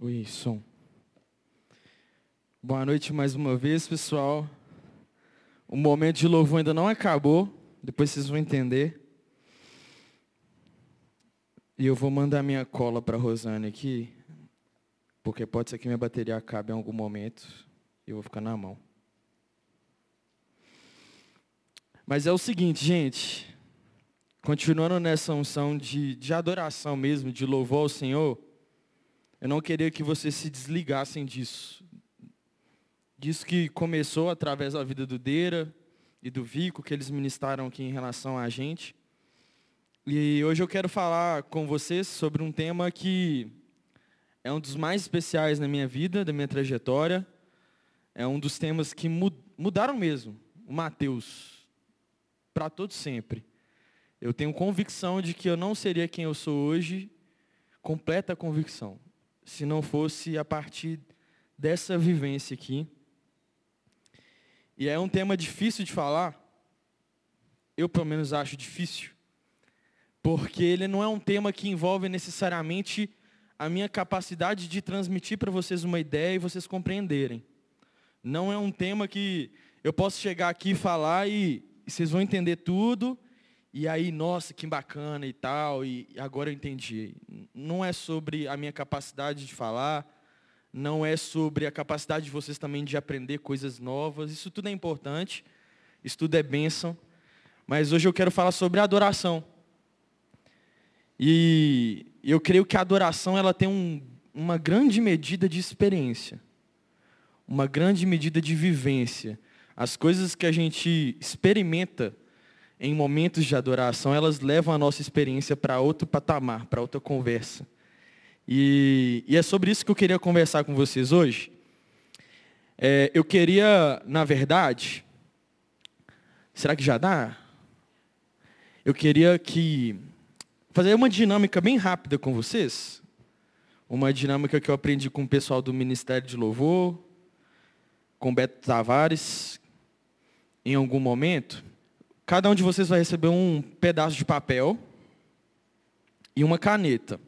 Oi, som. Boa noite mais uma vez, pessoal. O momento de louvor ainda não acabou, depois vocês vão entender. E eu vou mandar minha cola para Rosane aqui, porque pode ser que minha bateria acabe em algum momento e eu vou ficar na mão. Mas é o seguinte, gente, continuando nessa unção de, de adoração mesmo, de louvor ao Senhor, eu não queria que vocês se desligassem disso. Disso que começou através da vida do Deira e do Vico, que eles ministraram aqui em relação a gente. E hoje eu quero falar com vocês sobre um tema que é um dos mais especiais na minha vida, da minha trajetória. É um dos temas que mudaram mesmo, o Mateus, para todo sempre. Eu tenho convicção de que eu não seria quem eu sou hoje, completa convicção, se não fosse a partir dessa vivência aqui. E é um tema difícil de falar, eu pelo menos acho difícil, porque ele não é um tema que envolve necessariamente a minha capacidade de transmitir para vocês uma ideia e vocês compreenderem. Não é um tema que eu posso chegar aqui e falar e, vocês vão entender tudo, e aí, nossa, que bacana e tal, e agora eu entendi. Não é sobre a minha capacidade de falar, não é sobre a capacidade de vocês também de aprender coisas novas, isso tudo é importante, isso tudo é bênção, mas hoje eu quero falar sobre adoração. E eu creio que a adoração ela tem um, uma grande medida de experiência, uma grande medida de vivência. As coisas que a gente experimenta em momentos de adoração, elas levam a nossa experiência para outro patamar, para outra conversa. E, e, é sobre isso que eu queria conversar com vocês hoje. É, eu queria, na verdade, será que já dá? Eu queria que fazer uma dinâmica bem rápida com vocês. Uma dinâmica que eu aprendi com o pessoal do Ministério de Louvor, com Beto Tavares, em algum momento. Cada um de vocês vai receber um pedaço de papel e uma caneta.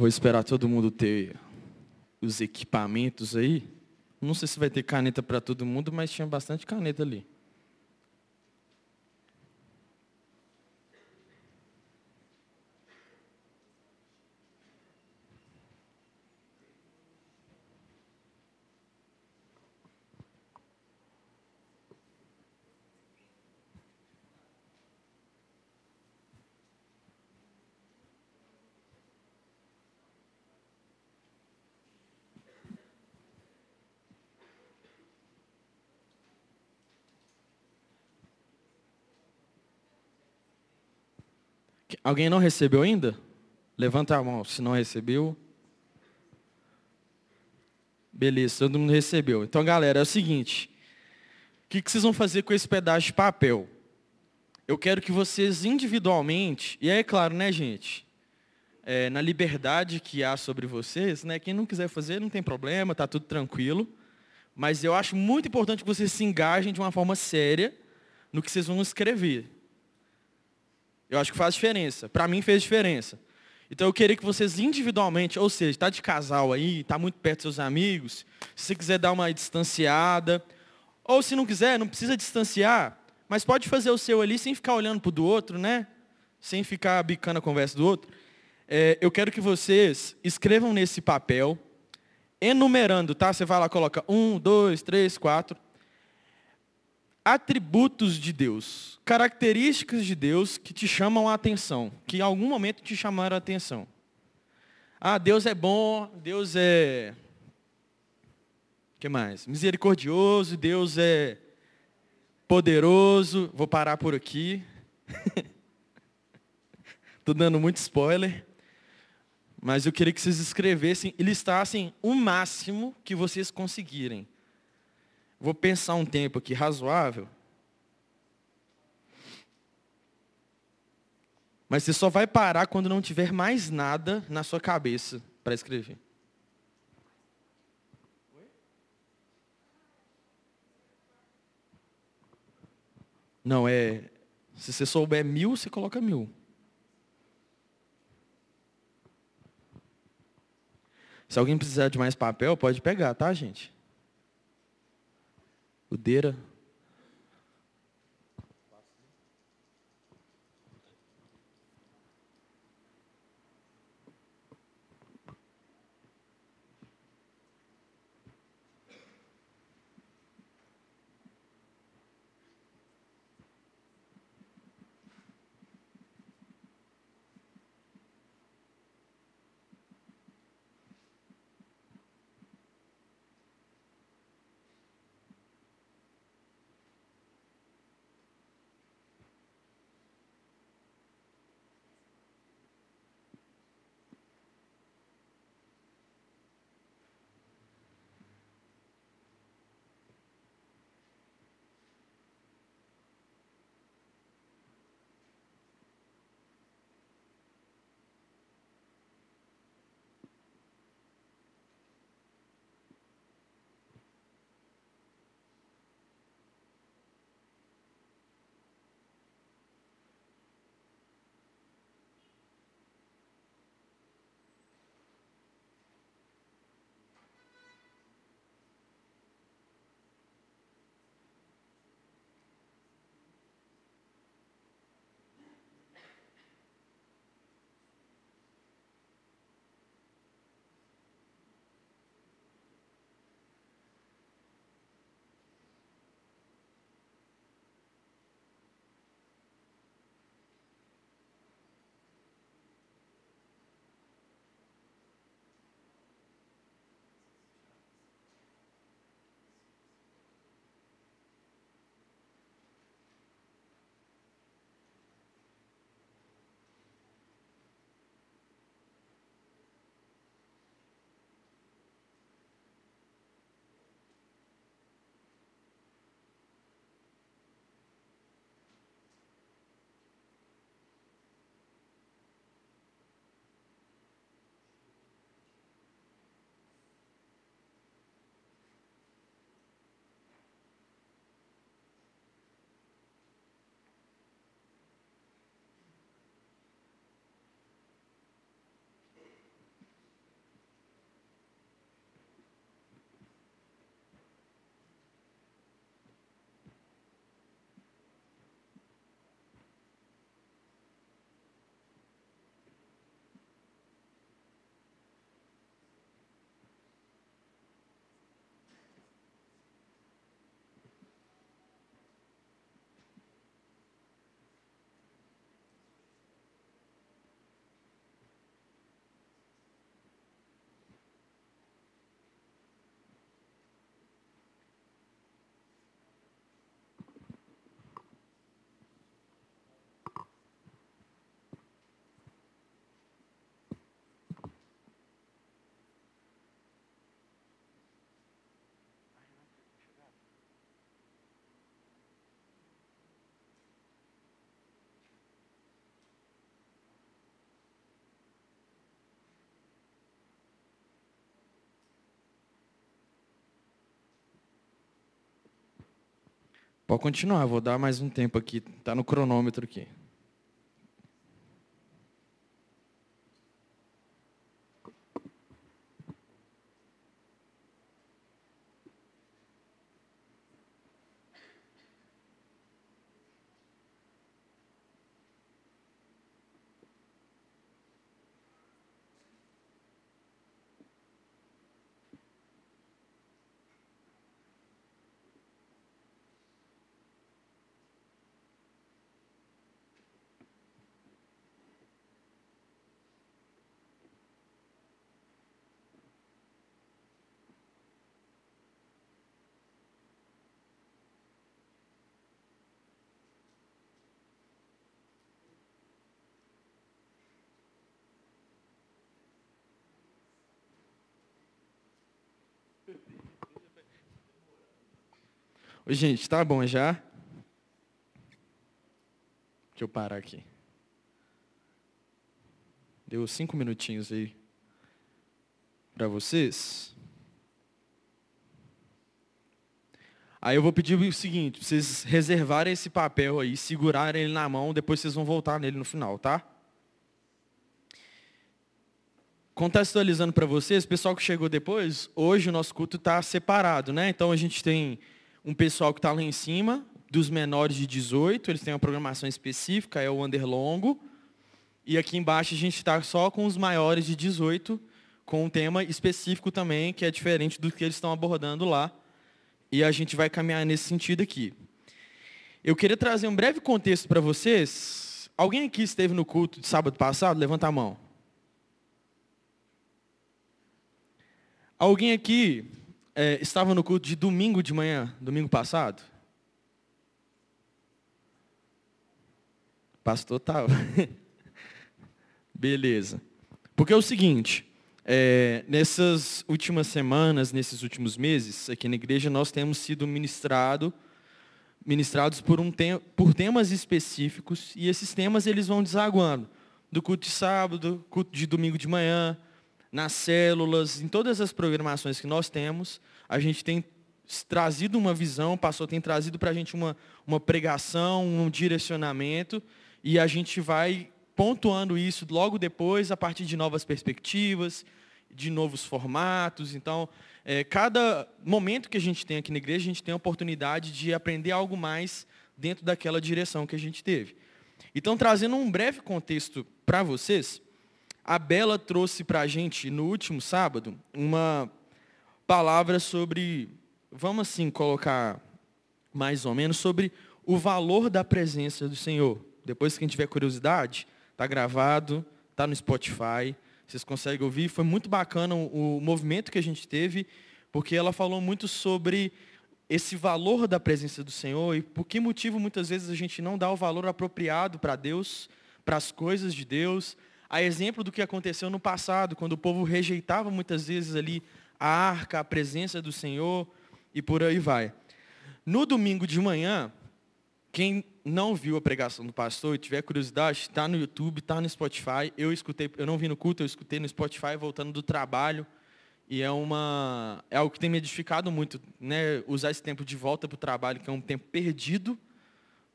Vou esperar todo mundo ter os equipamentos aí. Não sei se vai ter caneta para todo mundo, mas tinha bastante caneta ali. Alguém não recebeu ainda? Levanta a mão se não recebeu. Beleza, todo mundo recebeu. Então, galera, é o seguinte. O que, vocês vão fazer com esse pedaço de papel? Eu quero que vocês individualmente, e é claro, né, gente? É, na liberdade que há sobre vocês, né? Quem não quiser fazer, não tem problema, tá tudo tranquilo. Mas eu acho muito importante que vocês se engajem de uma forma séria no que vocês vão escrever. Eu acho que faz diferença. Para mim fez diferença. Então eu queria que vocês individualmente, ou seja, está de casal aí, está muito perto dos seus amigos, se quiser dar uma distanciada, ou se não quiser, não precisa distanciar, mas pode fazer o seu ali sem ficar olhando para o do outro, né? Sem ficar bicando a conversa do outro. É, eu quero que vocês escrevam nesse papel, enumerando, tá? Você vai lá, coloca um, dois, três, quatro atributos de Deus, características de Deus que te chamam a atenção, que em algum momento te chamaram a atenção. Ah, Deus é bom, Deus é. Que mais? Misericordioso, Deus é poderoso. Vou parar por aqui. Estou dando muito spoiler. Mas eu queria que vocês escrevessem e listassem o máximo que vocês conseguirem. Vou pensar um tempo aqui razoável. Mas você só vai parar quando não tiver mais nada na sua cabeça para escrever. Não, é. Se você souber mil, você coloca mil. Se alguém precisar de mais papel, pode pegar, tá, gente? O. Pode continuar, vou dar mais um tempo aqui. Está no cronômetro aqui. Ô, gente, tá bom já? Deixa eu parar aqui. Deu cinco minutinhos aí para vocês. Aí eu vou pedir o seguinte, vocês reservarem esse papel aí, segurarem ele na mão, depois vocês vão voltar nele no final, tá? Contextualizando para vocês, pessoal que chegou depois, hoje o nosso culto está separado, né? Então a gente tem um pessoal que está lá em cima, dos menores de 18, eles têm uma programação específica, é o underlongo. E aqui embaixo a gente está só com os maiores de 18, com um tema específico também, que é diferente do que eles estão abordando lá. E a gente vai caminhar nesse sentido aqui. Eu queria trazer um breve contexto para vocês. Alguém aqui esteve no culto de sábado passado? Levanta a mão. Alguém aqui é, estava no culto de domingo de manhã, domingo passado? Pastor tal. Beleza. Porque é o seguinte, é, nessas últimas semanas, nesses últimos meses, aqui na igreja, nós temos sido ministrado, ministrados por, um tem, por temas específicos, e esses temas eles vão desaguando. Do culto de sábado, culto de domingo de manhã, nas células, em todas as programações que nós temos, a gente tem trazido uma visão, o pastor tem trazido para a gente uma, uma pregação, um direcionamento, e a gente vai pontuando isso logo depois, a partir de novas perspectivas, de novos formatos. Então, é, cada momento que a gente tem aqui na igreja, a gente tem a oportunidade de aprender algo mais dentro daquela direção que a gente teve. Então, trazendo um breve contexto para vocês, a Bela trouxe para a gente, no último sábado, uma palavra sobre, vamos assim colocar mais ou menos, sobre o valor da presença do Senhor. Depois, quem tiver curiosidade, está gravado, está no Spotify. Vocês conseguem ouvir. Foi muito bacana o, o movimento que a gente teve, porque ela falou muito sobre esse valor da presença do Senhor e por que motivo muitas vezes a gente não dá o valor apropriado para Deus, para as coisas de Deus. A exemplo do que aconteceu no passado, quando o povo rejeitava muitas vezes ali a arca, a presença do Senhor e por aí vai. No domingo de manhã, quem não viu a pregação do pastor e tiver curiosidade, está no YouTube, está no Spotify. Eu escutei, eu não vi no culto, eu escutei no Spotify voltando do trabalho. E é uma é algo que tem me edificado muito, né? Usar esse tempo de volta para o trabalho, que é um tempo perdido,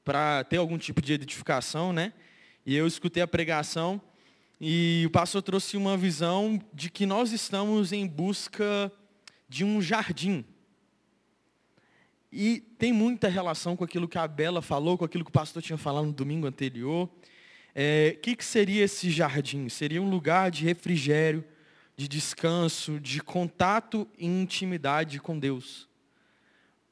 para ter algum tipo de edificação, né? E eu escutei a pregação e o pastor trouxe uma visão de que nós estamos em busca de um jardim e tem muita relação com aquilo que a Bela falou, com aquilo que o pastor tinha falado no domingo anterior. O é, que, que seria esse jardim? Seria um lugar de refrigério, de descanso, de contato e intimidade com Deus.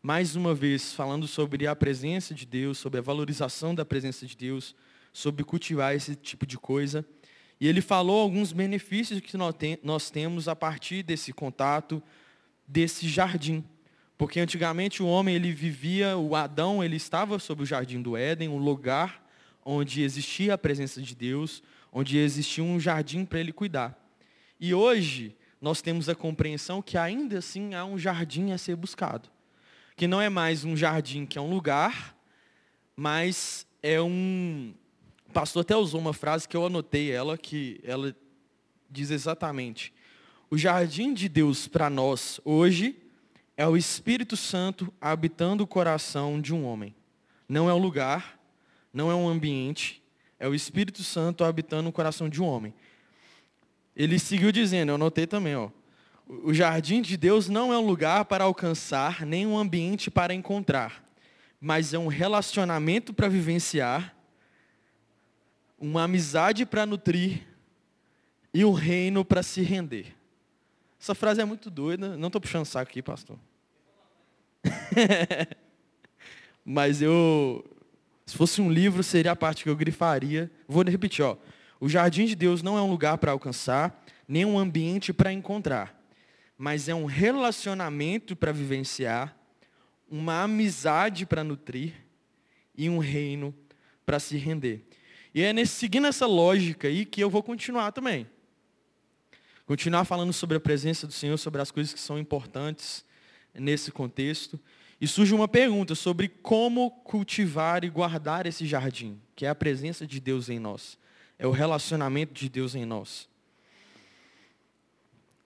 Mais uma vez, falando sobre a presença de Deus, sobre a valorização da presença de Deus, sobre cultivar esse tipo de coisa. E ele falou alguns benefícios que nós temos a partir desse contato, desse jardim. Porque antigamente o homem ele vivia, o Adão ele estava sob o jardim do Éden, um lugar onde existia a presença de Deus, onde existia um jardim para ele cuidar. E hoje nós temos a compreensão que ainda assim há um jardim a ser buscado, que não é mais um jardim que é um lugar, mas é um pastor até usou uma frase que eu anotei ela que ela diz exatamente: o jardim de Deus para nós hoje é o Espírito Santo habitando o coração de um homem. Não é um lugar, não é um ambiente, é o Espírito Santo habitando o coração de um homem. Ele seguiu dizendo, eu notei também, ó, o jardim de Deus não é um lugar para alcançar, nem um ambiente para encontrar, mas é um relacionamento para vivenciar, uma amizade para nutrir e um reino para se render. Essa frase é muito doida. Não estou puxando saco aqui, pastor. Mas eu, se fosse um livro, seria a parte que eu grifaria. Vou repetir, ó. O jardim de Deus não é um lugar para alcançar, nem um ambiente para encontrar, mas é um relacionamento para vivenciar, uma amizade para nutrir e um reino para se render. E é nesse, seguindo essa lógica aí que eu vou continuar também. Continuar falando sobre a presença do Senhor, sobre as coisas que são importantes nesse contexto. E surge uma pergunta sobre como cultivar e guardar esse jardim, que é a presença de Deus em nós, é o relacionamento de Deus em nós.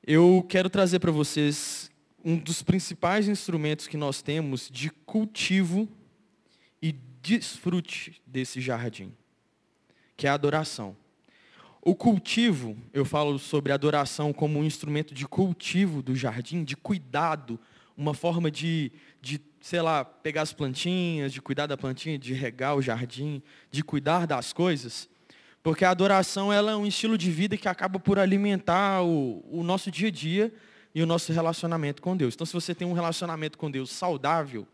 Eu quero trazer para vocês um dos principais instrumentos que nós temos de cultivo e desfrute desse jardim, que é a adoração. O cultivo, eu falo sobre adoração como um instrumento de cultivo do jardim, de cuidado, uma forma de, de, sei lá, pegar as plantinhas, de cuidar da plantinha, de regar o jardim, de cuidar das coisas. Porque a adoração ela é um estilo de vida que acaba por alimentar o, o nosso dia a dia e o nosso relacionamento com Deus. Então, se você tem um relacionamento com Deus saudável,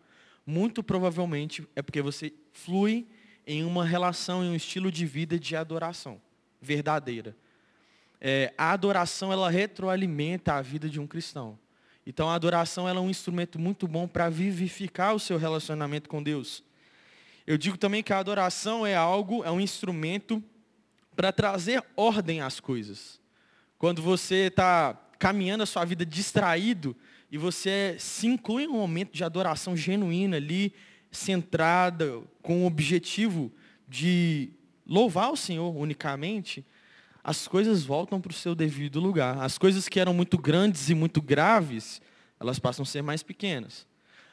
muito provavelmente é porque você flui em uma relação, em um estilo de vida de adoração verdadeira. É, a adoração, ela retroalimenta a vida de um cristão. Então, a adoração ela é um instrumento muito bom para vivificar o seu relacionamento com Deus. Eu digo também que a adoração é algo, é um instrumento para trazer ordem às coisas. Quando você está caminhando a sua vida distraído e você se inclui em um momento de adoração genuína ali, centrada, com o objetivo de louvar o Senhor unicamente, as coisas voltam para o seu devido lugar. As coisas que eram muito grandes e muito graves, elas passam a ser mais pequenas.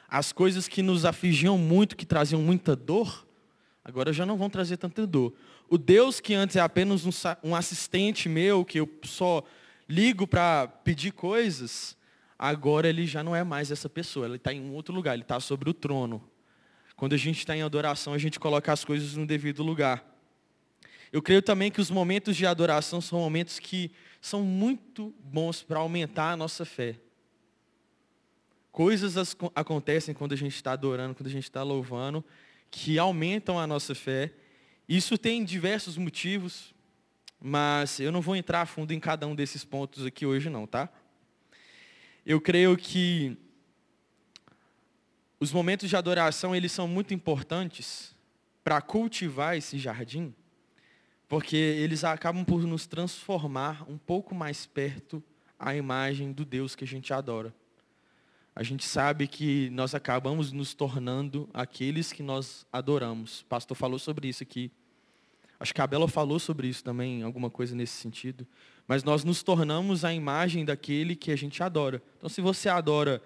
As coisas que nos afligiam muito, que traziam muita dor, agora já não vão trazer tanta dor. O Deus que antes é apenas um, assistente meu, que eu só ligo para pedir coisas, agora ele já não é mais essa pessoa, ele está em um outro lugar, ele está sobre o trono. Quando a gente está em adoração, a gente coloca as coisas no devido lugar. Eu creio também que os momentos de adoração são momentos que são muito bons para aumentar a nossa fé. Coisas acontecem quando a gente está adorando, quando a gente está louvando, que aumentam a nossa fé. Isso tem diversos motivos, mas eu não vou entrar a fundo em cada um desses pontos aqui hoje não, tá? Eu creio que os momentos de adoração, eles são muito importantes para cultivar esse jardim, porque eles acabam por nos transformar um pouco mais perto à imagem do Deus que a gente adora. A gente sabe que nós acabamos nos tornando aqueles que nós adoramos. O pastor falou sobre isso aqui. Acho que a Bela falou sobre isso também, alguma coisa nesse sentido. Mas nós nos tornamos a imagem daquele que a gente adora. Então, se você adora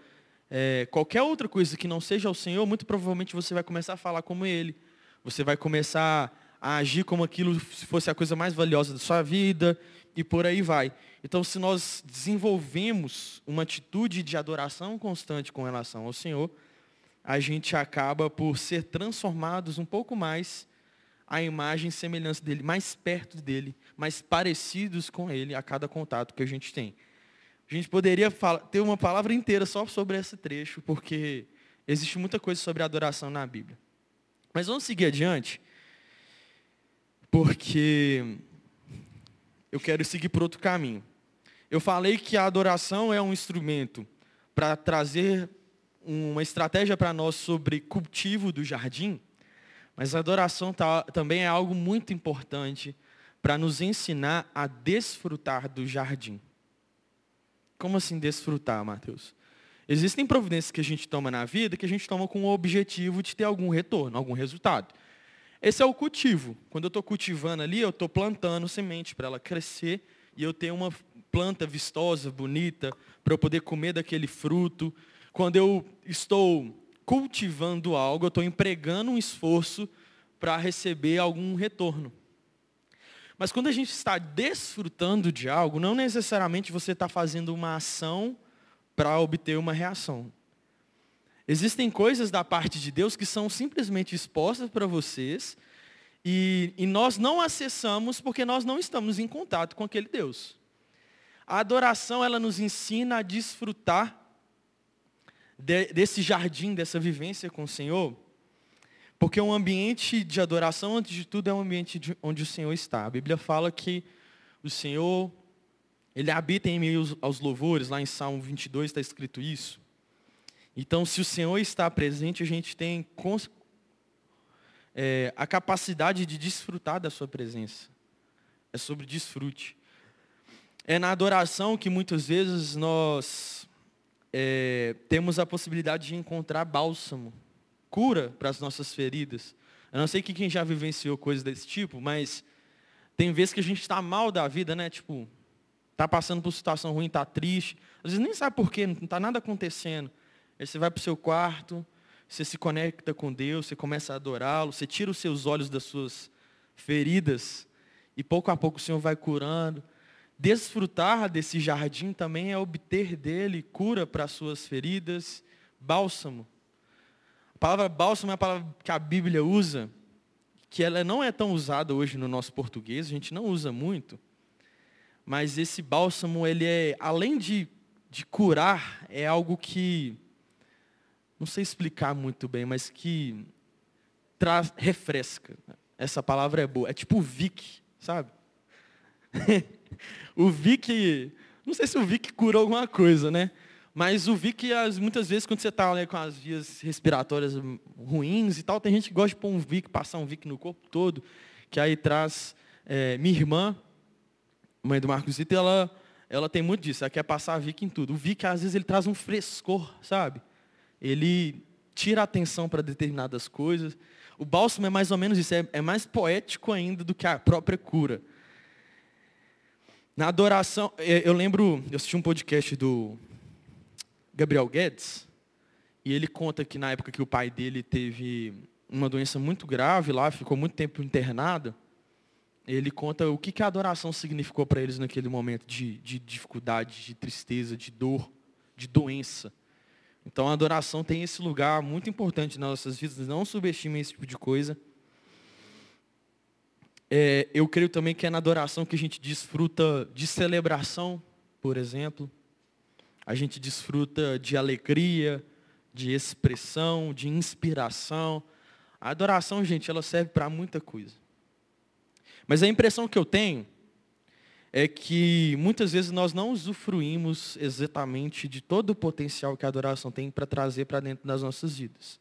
é, qualquer outra coisa que não seja o Senhor, muito provavelmente você vai começar a falar como Ele. Você vai começar a agir como aquilo se fosse a coisa mais valiosa da sua vida e por aí vai. Então, se nós desenvolvemos uma atitude de adoração constante com relação ao Senhor, a gente acaba por ser transformados um pouco mais à imagem e semelhança dele, mais perto dele, mais parecidos com ele a cada contato que a gente tem. A gente poderia ter uma palavra inteira só sobre esse trecho, porque existe muita coisa sobre adoração na Bíblia. Mas vamos seguir adiante porque eu quero seguir por outro caminho. Eu falei que a adoração é um instrumento para trazer uma estratégia para nós sobre cultivo do jardim, mas a adoração tá, também é algo muito importante para nos ensinar a desfrutar do jardim. Como assim desfrutar, Mateus? Existem providências que a gente toma na vida que a gente toma com o objetivo de ter algum retorno, algum resultado. Esse é o cultivo. Quando eu estou cultivando ali, eu estou plantando semente para ela crescer e eu ter uma planta vistosa, bonita, para eu poder comer daquele fruto. Quando eu estou cultivando algo, eu estou empregando um esforço para receber algum retorno. Mas quando a gente está desfrutando de algo, não necessariamente você está fazendo uma ação para obter uma reação. Existem coisas da parte de Deus que são simplesmente expostas para vocês e, e, nós não acessamos porque nós não estamos em contato com aquele Deus. A adoração, ela nos ensina a desfrutar de, desse jardim, dessa vivência com o Senhor, porque um ambiente de adoração, antes de tudo, é um ambiente de, onde o Senhor está. A Bíblia fala que o Senhor, Ele habita em meio aos louvores, lá em Salmo 22 está escrito isso. Então, se o Senhor está presente, a gente tem é, a capacidade de desfrutar da sua presença. É sobre desfrute. É na adoração que muitas vezes nós é, temos a possibilidade de encontrar bálsamo, cura para as nossas feridas. Eu não sei que quem já vivenciou coisas desse tipo, mas tem vezes que a gente está mal da vida, né? Tipo, está passando por situação ruim, está triste. Às vezes nem sabe por quê, não está nada acontecendo. Aí você vai para o seu quarto, você se conecta com Deus, você começa a adorá-lo, você tira os seus olhos das suas feridas e pouco a pouco o Senhor vai curando. Desfrutar desse jardim também é obter dele cura para as suas feridas, bálsamo. Palavra bálsamo é a palavra que a Bíblia usa, que ela não é tão usada hoje no nosso português, a gente não usa muito. Mas esse bálsamo, ele é, além de, de curar, é algo que, não sei explicar muito bem, mas que traz, refresca. Essa palavra é boa. É tipo Vic, sabe? o Vic, não sei se o Vic cura alguma coisa, né? Mas o Vic, muitas vezes, quando você está né, com as vias respiratórias ruins e tal, tem gente que gosta de pôr um Vic, passar um Vic no corpo todo, que aí traz. É, minha irmã, mãe do Marcos Zito, ela, ela tem muito disso, ela quer passar Vic em tudo. O Vic, às vezes, ele traz um frescor, sabe? Ele tira a atenção para determinadas coisas. O bálsamo é mais ou menos isso, é, é mais poético ainda do que a própria cura. Na adoração, é, eu lembro, eu assisti um podcast do Gabriel Guedes, e ele conta que na época que o pai dele teve uma doença muito grave lá, ficou muito tempo internado, ele conta o que, que a adoração significou para eles naquele momento de, de dificuldade, de tristeza, de dor, de doença. Então a adoração tem esse lugar muito importante nas nossas vidas, não subestimem esse tipo de coisa. É, eu creio também que é na adoração que a gente desfruta de celebração, por exemplo. A gente desfruta de alegria, de expressão, de inspiração. A adoração, gente, ela serve para muita coisa. Mas a impressão que eu tenho é que muitas vezes nós não usufruímos exatamente de todo o potencial que a adoração tem para trazer para dentro das nossas vidas.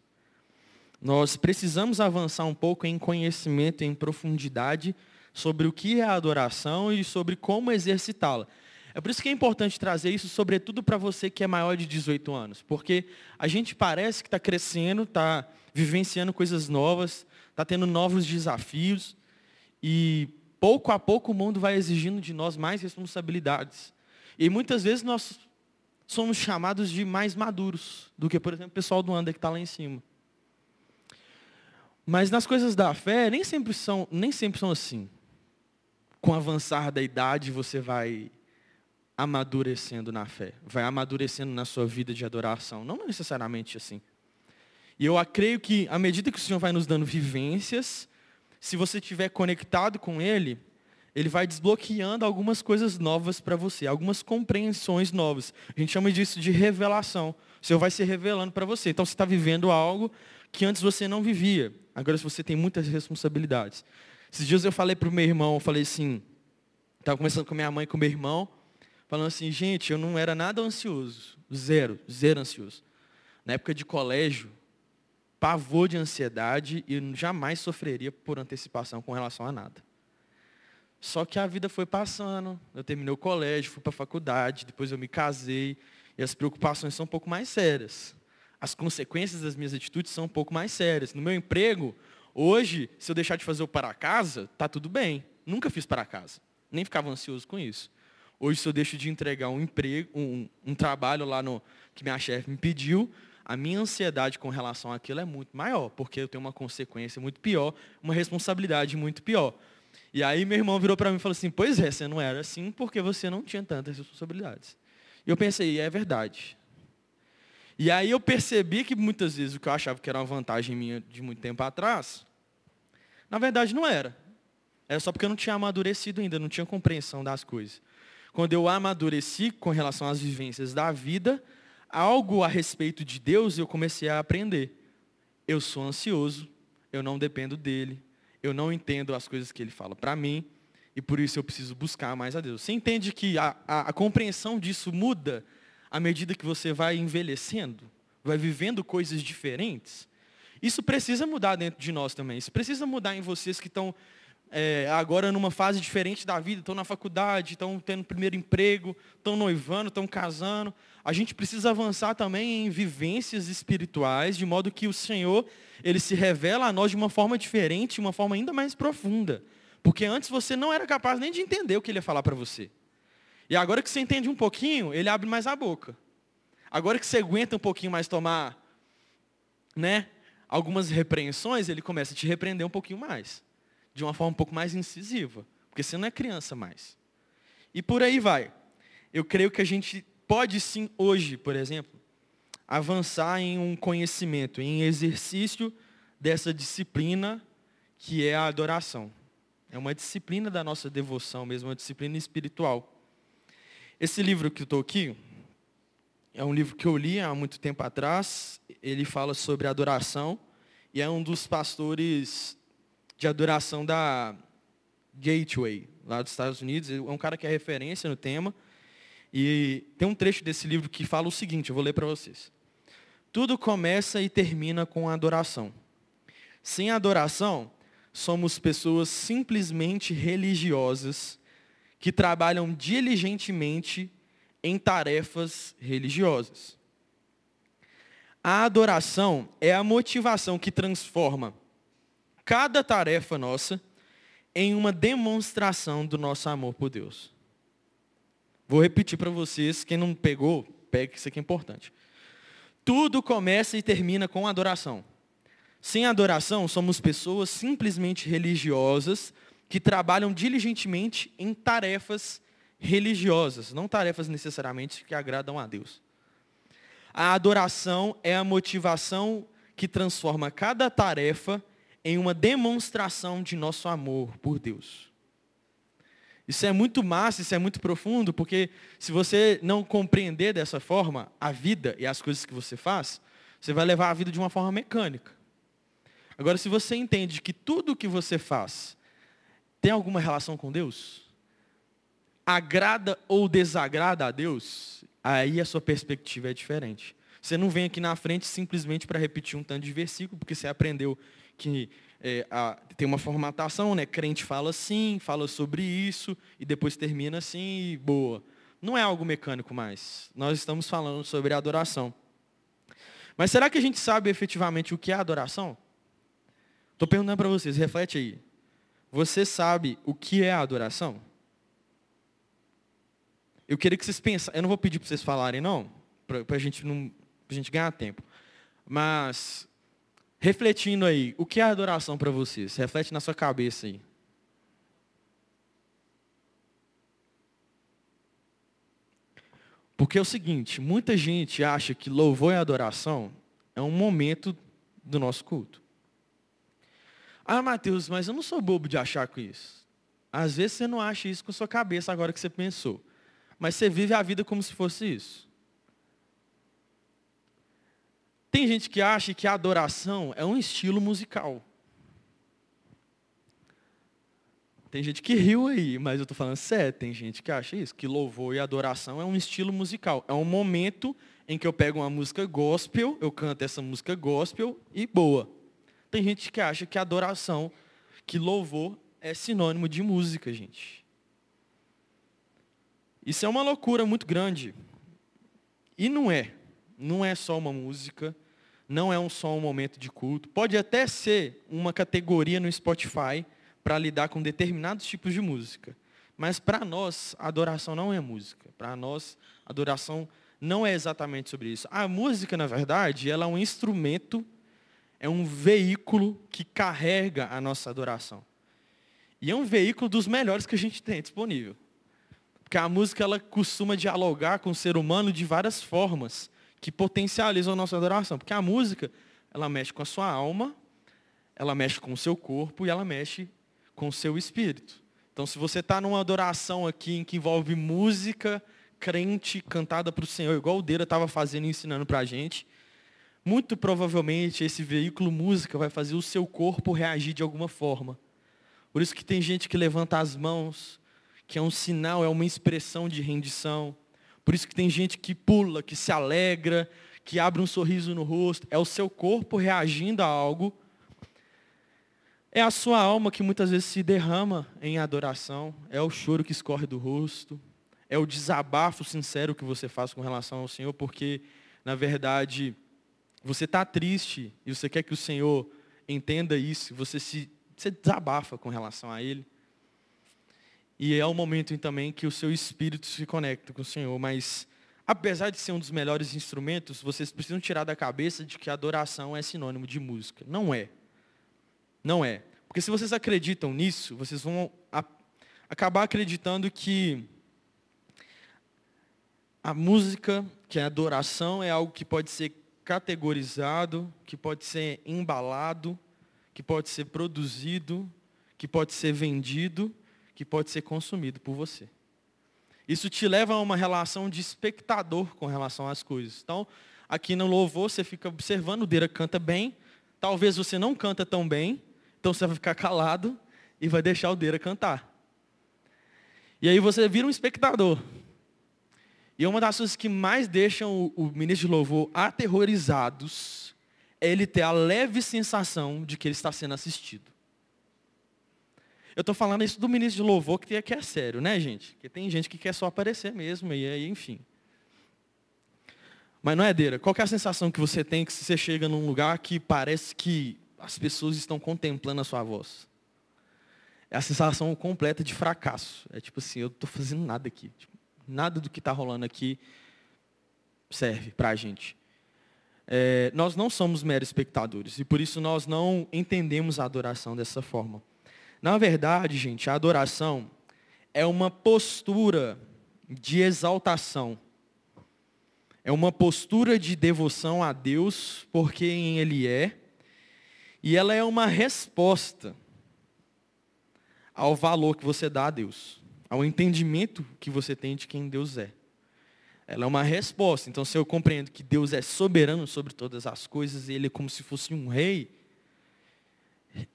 Nós precisamos avançar um pouco em conhecimento, em profundidade, sobre o que é a adoração e sobre como exercitá-la. É por isso que é importante trazer isso, sobretudo para você que é maior de 18 anos, porque a gente parece que está crescendo, está vivenciando coisas novas, está tendo novos desafios, e pouco a pouco o mundo vai exigindo de nós mais responsabilidades. E muitas vezes nós somos chamados de mais maduros do que, por exemplo, o pessoal do Anda que está lá em cima. Mas nas coisas da fé, nem sempre são, nem sempre são assim. Com o avançar da idade, você vai amadurecendo na fé, vai amadurecendo na sua vida de adoração. Não necessariamente assim. E eu creio que, à medida que o Senhor vai nos dando vivências, se você estiver conectado com Ele, Ele vai desbloqueando algumas coisas novas para você, algumas compreensões novas. A gente chama disso de revelação. O Senhor vai se revelando para você. Então, você está vivendo algo que antes você não vivia. Agora você tem muitas responsabilidades. Esses dias eu falei para o meu irmão, eu falei assim, estava conversando com minha mãe e com meu irmão, falando assim, gente, eu não era nada ansioso. Zero, zero ansioso. Na época de colégio, pavor de ansiedade e jamais sofreria por antecipação com relação a nada. Só que a vida foi passando, eu terminei o colégio, fui para a faculdade, depois eu me casei, e as preocupações são um pouco mais sérias as consequências das minhas atitudes são um pouco mais sérias. No meu emprego, hoje, se eu deixar de fazer o para casa, tá tudo bem. Nunca fiz para casa. Nem ficava ansioso com isso. Hoje, se eu deixo de entregar um emprego, um, um trabalho lá no que minha chefe me pediu, a minha ansiedade com relação àquilo é muito maior, porque eu tenho uma consequência muito pior, uma responsabilidade muito pior. E aí meu irmão virou para mim e falou assim, pois é, você não era assim porque você não tinha tantas responsabilidades. E eu pensei, é verdade. E aí eu percebi que muitas vezes o que eu achava que era uma vantagem minha de muito tempo atrás, na verdade não era. Era só porque eu não tinha amadurecido ainda, não tinha compreensão das coisas. Quando eu amadureci com relação às vivências da vida, algo a respeito de Deus eu comecei a aprender. Eu sou ansioso, eu não dependo dele, eu não entendo as coisas que ele fala para mim, e por isso eu preciso buscar mais a Deus. Você entende que a, a, a compreensão disso muda à medida que você vai envelhecendo, vai vivendo coisas diferentes, isso precisa mudar dentro de nós também. Isso precisa mudar em vocês que estão é, agora numa fase diferente da vida, estão na faculdade, estão tendo primeiro emprego, estão noivando, estão casando. A gente precisa avançar também em vivências espirituais, de modo que o Senhor, ele se revela a nós de uma forma diferente, uma forma ainda mais profunda. Porque antes você não era capaz nem de entender o que ele ia falar para você. E agora que você entende um pouquinho, ele abre mais a boca. Agora que você aguenta um pouquinho mais tomar, né, algumas repreensões, ele começa a te repreender um pouquinho mais de uma forma um pouco mais incisiva, porque você não é criança mais. E por aí vai. Eu creio que a gente pode sim hoje, por exemplo, avançar em um conhecimento, em exercício dessa disciplina que é a adoração. É uma disciplina da nossa devoção mesmo, uma disciplina espiritual. Esse livro que eu estou aqui, é um livro que eu li há muito tempo atrás. Ele fala sobre adoração e é um dos pastores de adoração da Gateway, lá dos Estados Unidos. É um cara que é referência no tema. E tem um trecho desse livro que fala o seguinte, eu vou ler para vocês. Tudo começa e termina com a adoração. Sem adoração, somos pessoas simplesmente religiosas que trabalham diligentemente em tarefas religiosas. A adoração é a motivação que transforma cada tarefa nossa em uma demonstração do nosso amor por Deus. Vou repetir para vocês, quem não pegou, pegue, isso aqui é importante. Tudo começa e termina com adoração. Sem adoração, somos pessoas simplesmente religiosas que trabalham diligentemente em tarefas religiosas, não tarefas necessariamente que agradam a Deus. A adoração é a motivação que transforma cada tarefa em uma demonstração de nosso amor por Deus. Isso é muito massa, isso é muito profundo, porque se você não compreender dessa forma a vida e as coisas que você faz, você vai levar a vida de uma forma mecânica. Agora, se você entende que tudo o que você faz tem alguma relação com Deus, agrada ou desagrada a Deus, aí a sua perspectiva é diferente. Você não vem aqui na frente simplesmente para repetir um tanto de versículo, porque você aprendeu que é, a, tem uma formatação, né? Crente fala assim, fala sobre isso, e depois termina assim, e boa. Não é algo mecânico mais. Nós estamos falando sobre adoração. Mas será que a gente sabe efetivamente o que é adoração? Estou perguntando para vocês, reflete aí. Você sabe o que é adoração? Eu queria que vocês pensassem, eu não vou pedir para vocês falarem não, para a gente, gente ganhar tempo. Mas refletindo aí, o que é adoração para vocês? Reflete na sua cabeça aí. Porque é o seguinte, muita gente acha que louvor e adoração é um momento do nosso culto. Ah, Mateus, mas eu não sou bobo de achar com isso. Às vezes você não acha isso com sua cabeça agora que você pensou. Mas você vive a vida como se fosse isso. Tem gente que acha que a adoração é um estilo musical. Tem gente que riu aí, mas eu estou falando sério. Tem gente que acha isso, que louvor e adoração é um estilo musical. É um momento em que eu pego uma música gospel, eu canto essa música gospel e boa. Tem gente que acha que adoração, que louvor é sinônimo de música, gente. Isso é uma loucura muito grande. E não é. Não é só uma música não é um só um momento de culto. Pode até ser uma categoria no Spotify para lidar com determinados tipos de música. Mas para nós, adoração não é música. Para nós, adoração não é exatamente sobre isso. A música, na verdade, ela é um instrumento, é um veículo que carrega a nossa adoração. E é um veículo dos melhores que a gente tem disponível. Porque a música ela costuma dialogar com o ser humano de várias formas que potencializam a nossa adoração. Porque a música, ela mexe com a sua alma, ela mexe com o seu corpo e ela mexe com o seu espírito. Então, se você está numa adoração aqui em que envolve música, crente, cantada para o Senhor, igual o Deira estava fazendo e ensinando para a gente, muito provavelmente esse veículo música vai fazer o seu corpo reagir de alguma forma. Por isso que tem gente que levanta as mãos, que é um sinal, é uma expressão de rendição. Por isso que tem gente que pula, que se alegra, que abre um sorriso no rosto. É o seu corpo reagindo a algo. É a sua alma que muitas vezes se derrama em adoração, é o choro que escorre do rosto, é o desabafo sincero que você faz com relação ao Senhor, porque, na verdade, você está triste e você quer que o Senhor entenda isso, você se você desabafa com relação a Ele. E é o momento também que o seu espírito se conecta com o Senhor, mas apesar de ser um dos melhores instrumentos, vocês precisam tirar da cabeça de que adoração é sinônimo de música. Não é. Não é. Porque se vocês acreditam nisso, vocês vão acabar acreditando que a música, que é adoração, é algo que pode ser categorizado, que pode ser embalado, que pode ser produzido, que pode ser vendido, que pode ser consumido por você. Isso te leva a uma relação de espectador com relação às coisas. Então, aqui no louvor, você fica observando, o Deira canta bem, talvez você não canta tão bem, então você vai ficar calado e vai deixar o Deira cantar. E aí você vira um espectador. E uma das coisas que mais deixam o, ministro de louvor aterrorizados é ele ter a leve sensação de que ele está sendo assistido. Eu estou falando isso do ministro de louvor que é sério, né, gente? Porque tem gente que quer só aparecer mesmo, e aí, enfim. Mas não é, Deira? Qual é a sensação que você tem que você chega num lugar que parece que as pessoas estão contemplando a sua voz. É a sensação completa de fracasso. É tipo assim, eu estou fazendo nada aqui. Tipo, nada do que está rolando aqui serve para a gente. É, nós não somos meros espectadores e por isso nós não entendemos a adoração dessa forma. Na verdade, gente, a adoração é uma postura de exaltação. É uma postura de devoção a Deus por quem Ele é e ela é uma resposta ao valor que você dá a Deus, ao entendimento que você tem de quem Deus é. Ela é uma resposta. Então, se eu compreendo que Deus é soberano sobre todas as coisas, e Ele é como se fosse um rei,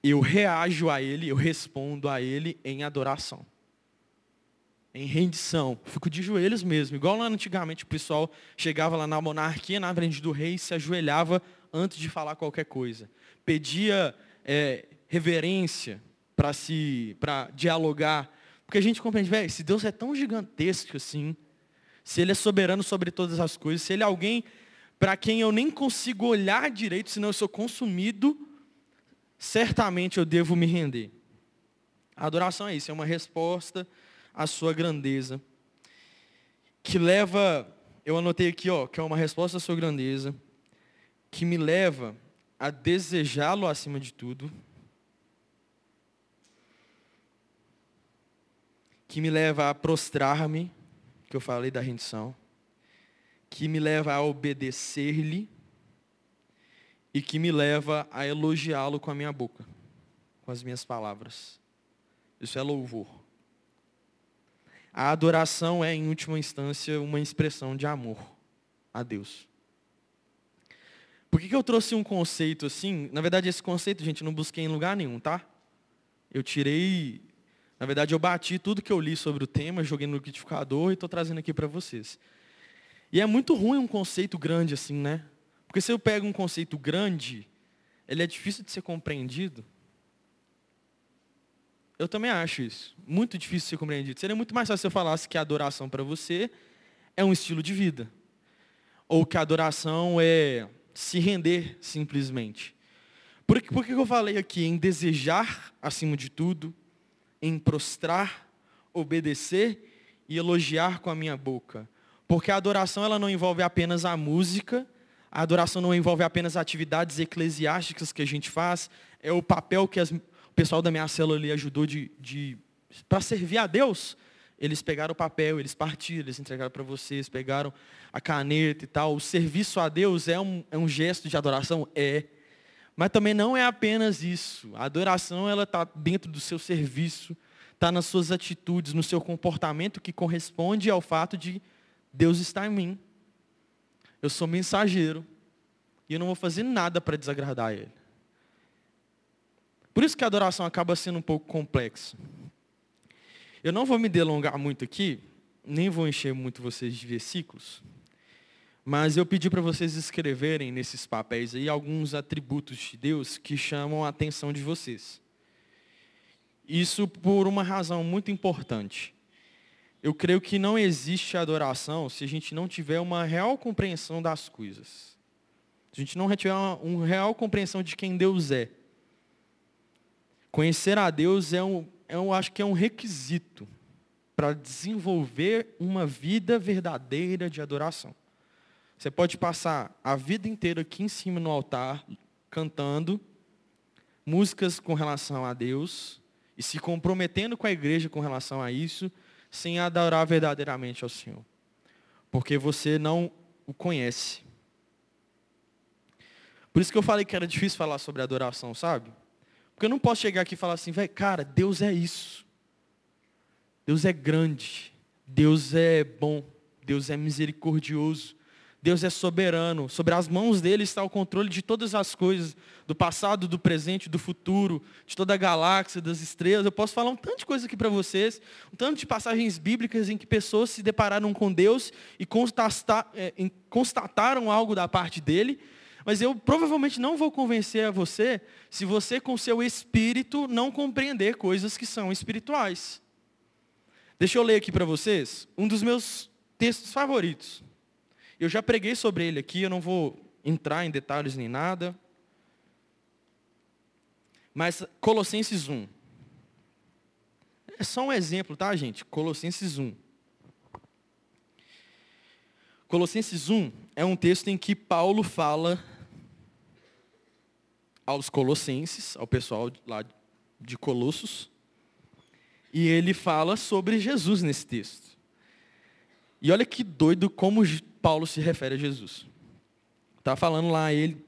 eu reajo a Ele, eu respondo a Ele em adoração. Em rendição. Fico de joelhos mesmo. Igual lá antigamente o pessoal chegava lá na monarquia, na frente do rei, e se ajoelhava antes de falar qualquer coisa pedia é, reverência para se para dialogar. Porque a gente compreende, velho, se Deus é tão gigantesco assim, se Ele é soberano sobre todas as coisas, se Ele é alguém para quem eu nem consigo olhar direito, senão eu sou consumido, certamente eu devo me render. A adoração é isso, é uma resposta à sua grandeza. Que leva, eu anotei aqui, ó, que é uma resposta à sua grandeza, que me leva a desejá-lo acima de tudo, que me leva a prostrar-me, que eu falei da rendição, que me leva a obedecer-lhe e que me leva a elogiá-lo com a minha boca, com as minhas palavras. Isso é louvor. A adoração é, em última instância, uma expressão de amor a Deus. Por que, que eu trouxe um conceito assim? Na verdade, esse conceito, gente, não busquei em lugar nenhum, tá? Eu tirei, na verdade, eu bati tudo que eu li sobre o tema, joguei no liquidificador e estou trazendo aqui para vocês. E é muito ruim um conceito grande assim, né? Porque se eu pego um conceito grande, ele é difícil de ser compreendido. Eu também acho isso. Muito difícil de ser compreendido. Seria muito mais fácil se eu falasse que a adoração para você é um estilo de vida. Ou que a adoração é se render simplesmente. Por, por que eu falei aqui em desejar acima de tudo, em prostrar, obedecer e elogiar com a minha boca? Porque a adoração ela não envolve apenas a música, a adoração não envolve apenas atividades eclesiásticas que a gente faz, é o papel que as, o pessoal da minha célula ali ajudou de, de para servir a Deus. Eles pegaram o papel, eles partiram, eles entregaram para vocês, pegaram a caneta e tal. O serviço a Deus é um, é um gesto de adoração? É. Mas também não é apenas isso. A adoração ela está dentro do seu serviço, está nas suas atitudes, no seu comportamento que corresponde ao fato de Deus estar em mim. Eu sou mensageiro e eu não vou fazer nada para desagradar Ele. Por isso que a adoração acaba sendo um pouco complexa. Eu não vou me delongar muito aqui, nem vou encher muito vocês de versículos, mas eu pedi para vocês escreverem nesses papéis aí alguns atributos de Deus que chamam a atenção de vocês. Isso por uma razão muito importante. Eu creio que não existe adoração se a gente não tiver uma real compreensão das coisas. Se a gente não tiver uma, uma real compreensão de quem Deus é. Conhecer a Deus é um, é um acho que é um requisito para desenvolver uma vida verdadeira de adoração. Você pode passar a vida inteira aqui em cima no altar, cantando músicas com relação a Deus e se comprometendo com a igreja com relação a isso, sem adorar verdadeiramente ao Senhor. Porque você não o conhece. Por isso que eu falei que era difícil falar sobre adoração, sabe? Porque eu não posso chegar aqui e falar assim, velho, cara, Deus é isso. Deus é grande. Deus é bom. Deus é misericordioso. Deus é soberano. Sobre as mãos dele está o controle de todas as coisas, do passado, do presente, do futuro, de toda a galáxia, das estrelas. Eu posso falar um tanto de coisa aqui para vocês, um tanto de passagens bíblicas em que pessoas se depararam com Deus e é, constataram algo da parte dele. Mas eu provavelmente não vou convencer a você se você, com seu espírito, não compreender coisas que são espirituais. Deixa eu ler aqui para vocês um dos meus textos favoritos. Eu já preguei sobre ele aqui, eu não vou entrar em detalhes nem nada. Mas Colossenses 1. É só um exemplo, tá, gente? Colossenses 1. Colossenses 1 é um texto em que Paulo fala aos colossenses, ao pessoal lá de Colossos, e ele fala sobre Jesus nesse texto. E olha que doido como Paulo se refere a Jesus. Está falando lá ele.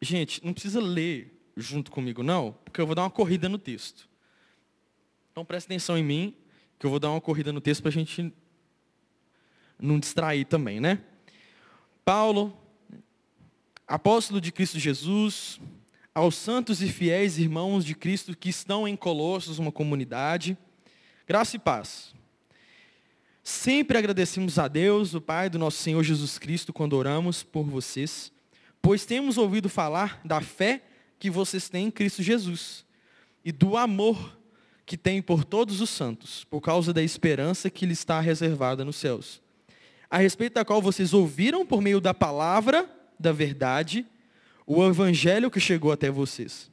Gente, não precisa ler junto comigo, não, porque eu vou dar uma corrida no texto. Então presta atenção em mim, que eu vou dar uma corrida no texto para a gente não distrair também, né? Paulo, apóstolo de Cristo Jesus, aos santos e fiéis irmãos de Cristo que estão em Colossos, uma comunidade, graça e paz. Sempre agradecemos a Deus, o Pai do nosso Senhor Jesus Cristo, quando oramos por vocês, pois temos ouvido falar da fé que vocês têm em Cristo Jesus e do amor que têm por todos os santos, por causa da esperança que lhe está reservada nos céus, a respeito da qual vocês ouviram por meio da palavra da verdade, o evangelho que chegou até vocês.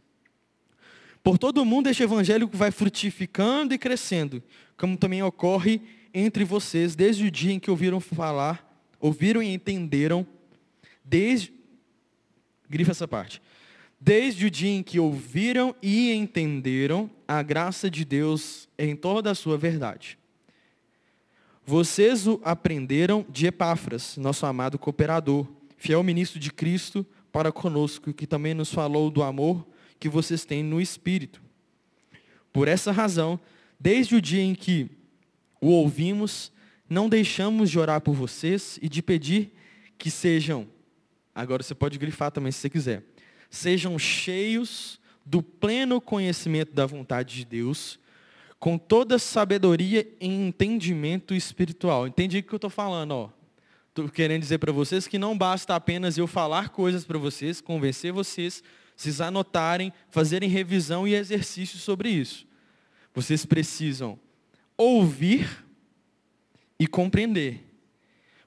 Por todo o mundo este evangelho vai frutificando e crescendo, como também ocorre entre vocês desde o dia em que ouviram falar, ouviram e entenderam, desde. Grifa essa parte. Desde o dia em que ouviram e entenderam a graça de Deus em toda a sua verdade. Vocês o aprenderam de Epáfras, nosso amado cooperador, fiel ministro de Cristo para conosco, que também nos falou do amor que vocês têm no Espírito. Por essa razão, desde o dia em que o ouvimos, não deixamos de orar por vocês e de pedir que sejam, agora você pode grifar também se você quiser, sejam cheios do pleno conhecimento da vontade de Deus, com toda sabedoria e entendimento espiritual. Entendi o que eu estou falando, ó. Estou querendo dizer para vocês que não basta apenas eu falar coisas para vocês, convencer vocês, vocês anotarem, fazerem revisão e exercício sobre isso. Vocês precisam ouvir e compreender.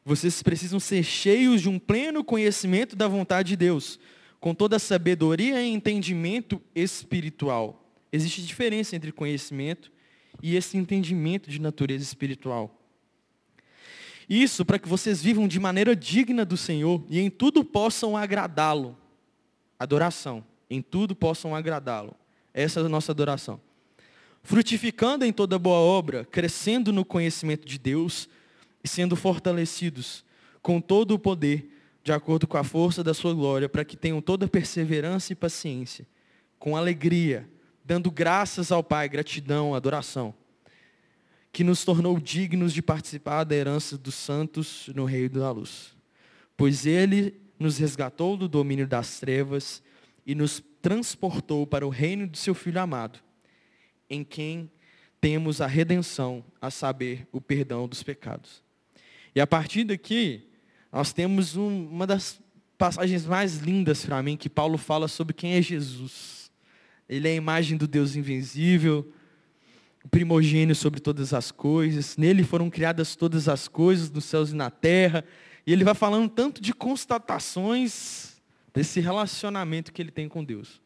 Vocês precisam ser cheios de um pleno conhecimento da vontade de Deus, com toda a sabedoria e entendimento espiritual. Existe diferença entre conhecimento e esse entendimento de natureza espiritual. Isso para que vocês vivam de maneira digna do Senhor e em tudo possam agradá-lo. Adoração. Em tudo possam agradá-lo. Essa é a nossa adoração frutificando em toda boa obra, crescendo no conhecimento de Deus e sendo fortalecidos com todo o poder, de acordo com a força da sua glória, para que tenham toda perseverança e paciência, com alegria, dando graças ao Pai, gratidão, adoração, que nos tornou dignos de participar da herança dos santos no Reino da Luz. Pois Ele nos resgatou do domínio das trevas e nos transportou para o reino do seu Filho amado em quem temos a redenção, a saber, o perdão dos pecados. E a partir daqui, nós temos um, uma das passagens mais lindas para mim, que Paulo fala sobre quem é Jesus. Ele é a imagem do Deus invisível, o primogênio sobre todas as coisas, nele foram criadas todas as coisas nos céus e na terra. E ele vai falando tanto de constatações desse relacionamento que ele tem com Deus.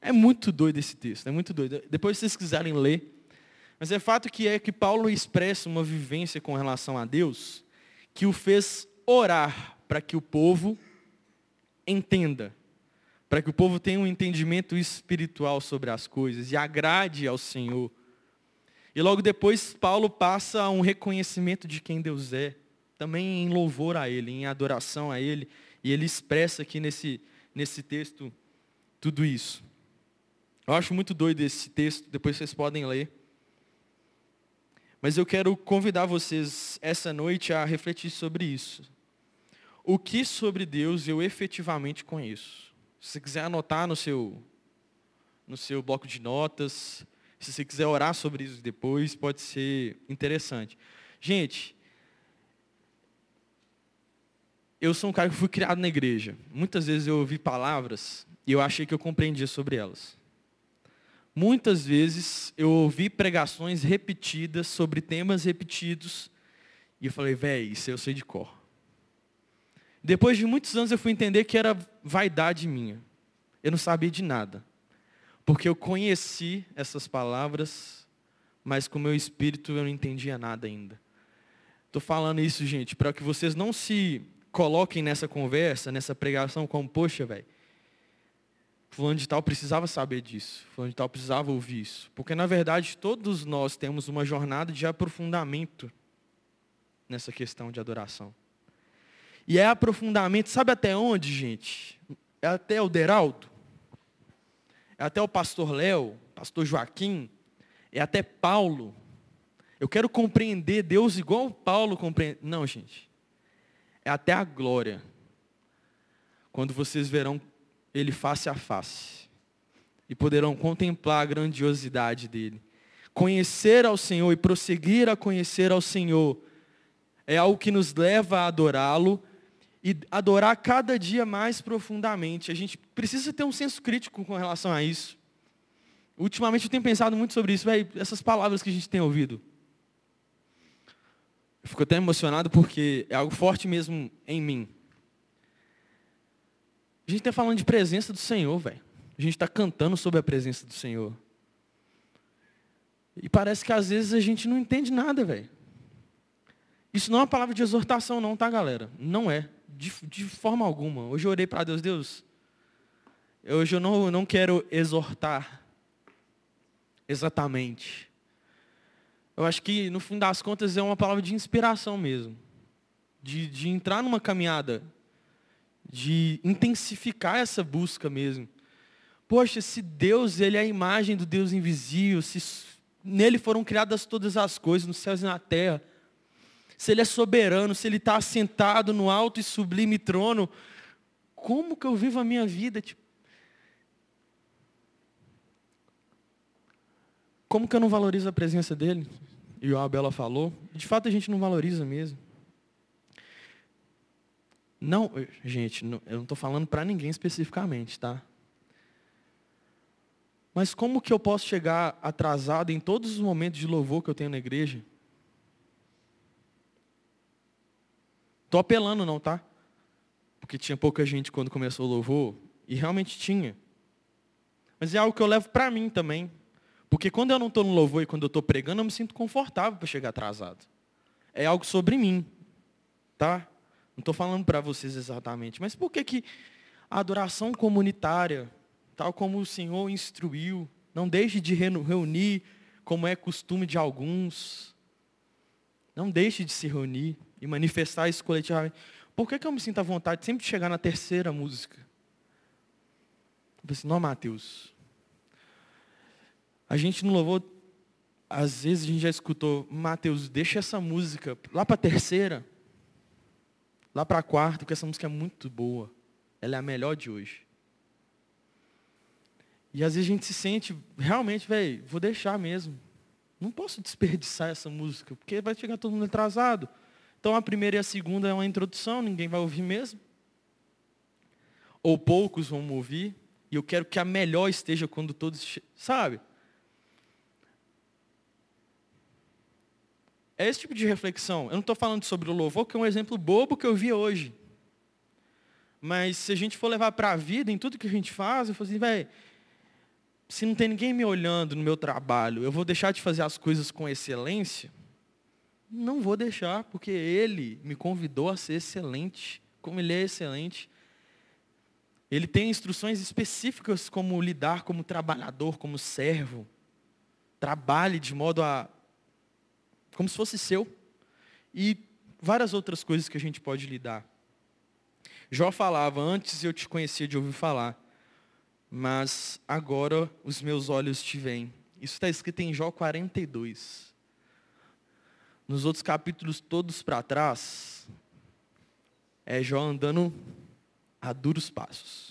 É muito doido esse texto, é muito doido. Depois se vocês quiserem ler. Mas é fato que é que Paulo expressa uma vivência com relação a Deus que o fez orar para que o povo entenda, para que o povo tenha um entendimento espiritual sobre as coisas e agrade ao Senhor. E logo depois Paulo passa a um reconhecimento de quem Deus é, também em louvor a Ele, em adoração a Ele, e ele expressa aqui nesse, nesse texto tudo isso. Eu acho muito doido esse texto, depois vocês podem ler. Mas eu quero convidar vocês essa noite a refletir sobre isso. O que sobre Deus eu efetivamente conheço? Se você quiser anotar no seu, no seu bloco de notas, se você quiser orar sobre isso depois, pode ser interessante. Gente, eu sou um cara que fui criado na igreja. Muitas vezes eu ouvi palavras e eu achei que eu compreendia sobre elas. Muitas vezes eu ouvi pregações repetidas sobre temas repetidos e eu falei, velho, isso eu sei de cor. Depois de muitos anos eu fui entender que era vaidade minha. Eu não sabia de nada. Porque eu conheci essas palavras, mas com meu espírito eu não entendia nada ainda. Estou falando isso, gente, para que vocês não se coloquem nessa conversa, nessa pregação como, poxa, velho, fulano de tal precisava saber disso, fulano de tal precisava ouvir isso. Porque, na verdade, todos nós temos uma jornada de aprofundamento nessa questão de adoração. E é aprofundamento, sabe até onde, gente? É até o Deraldo, é até o pastor Léo, pastor Joaquim, é até Paulo. Eu quero compreender Deus igual Paulo compreende. Não, gente. É até a glória. Quando vocês verão ele face a face. E poderão contemplar a grandiosidade dele. Conhecer ao Senhor e prosseguir a conhecer ao Senhor é algo que nos leva a adorá-lo e adorar cada dia mais profundamente. A gente precisa ter um senso crítico com relação a isso. Ultimamente eu tenho pensado muito sobre isso, véio, essas palavras que a gente tem ouvido. Eu fico até emocionado porque é algo forte mesmo em mim. A gente está falando de presença do Senhor, velho. A gente está cantando sobre a presença do Senhor. E parece que às vezes a gente não entende nada, velho. Isso não é uma palavra de exortação, não, tá, galera? Não é. De, de forma alguma. Hoje eu orei para Deus, Deus. Hoje eu não, não quero exortar exatamente. Eu acho que, no fim das contas, é uma palavra de inspiração mesmo. De, de entrar numa caminhada de intensificar essa busca mesmo. Poxa, se Deus ele é a imagem do Deus invisível, se nele foram criadas todas as coisas, nos céus e na terra, se ele é soberano, se ele está assentado no alto e sublime trono, como que eu vivo a minha vida? Tipo, como que eu não valorizo a presença dele? E o Abela falou. De fato, a gente não valoriza mesmo. Não, gente, não, eu não estou falando para ninguém especificamente, tá? Mas como que eu posso chegar atrasado em todos os momentos de louvor que eu tenho na igreja? Estou apelando não, tá? Porque tinha pouca gente quando começou o louvor, e realmente tinha. Mas é algo que eu levo para mim também. Porque quando eu não estou no louvor e quando eu estou pregando, eu me sinto confortável para chegar atrasado. É algo sobre mim, tá? Não estou falando para vocês exatamente, mas por que, que a adoração comunitária, tal como o Senhor instruiu, não deixe de reunir, como é costume de alguns. Não deixe de se reunir e manifestar isso coletivamente. Por que, que eu me sinto à vontade sempre de chegar na terceira música? Eu pensei, não, Mateus. A gente não louvou, às vezes a gente já escutou, Mateus, deixa essa música lá para a terceira lá para a quarta, porque essa música é muito boa. Ela é a melhor de hoje. E às vezes a gente se sente, realmente, velho, vou deixar mesmo. Não posso desperdiçar essa música, porque vai chegar todo mundo atrasado. Então a primeira e a segunda é uma introdução, ninguém vai ouvir mesmo. Ou poucos vão ouvir. E eu quero que a melhor esteja quando todos, sabe? É esse tipo de reflexão. Eu não estou falando sobre o louvor, que é um exemplo bobo que eu vi hoje. Mas se a gente for levar para a vida, em tudo que a gente faz, eu falo assim, velho, se não tem ninguém me olhando no meu trabalho, eu vou deixar de fazer as coisas com excelência? Não vou deixar, porque ele me convidou a ser excelente, como ele é excelente. Ele tem instruções específicas como lidar como trabalhador, como servo. Trabalhe de modo a como se fosse seu. E várias outras coisas que a gente pode lidar. Jó falava, antes eu te conhecia de ouvir falar, mas agora os meus olhos te veem. Isso está escrito em Jó 42. Nos outros capítulos todos para trás, é Jó andando a duros passos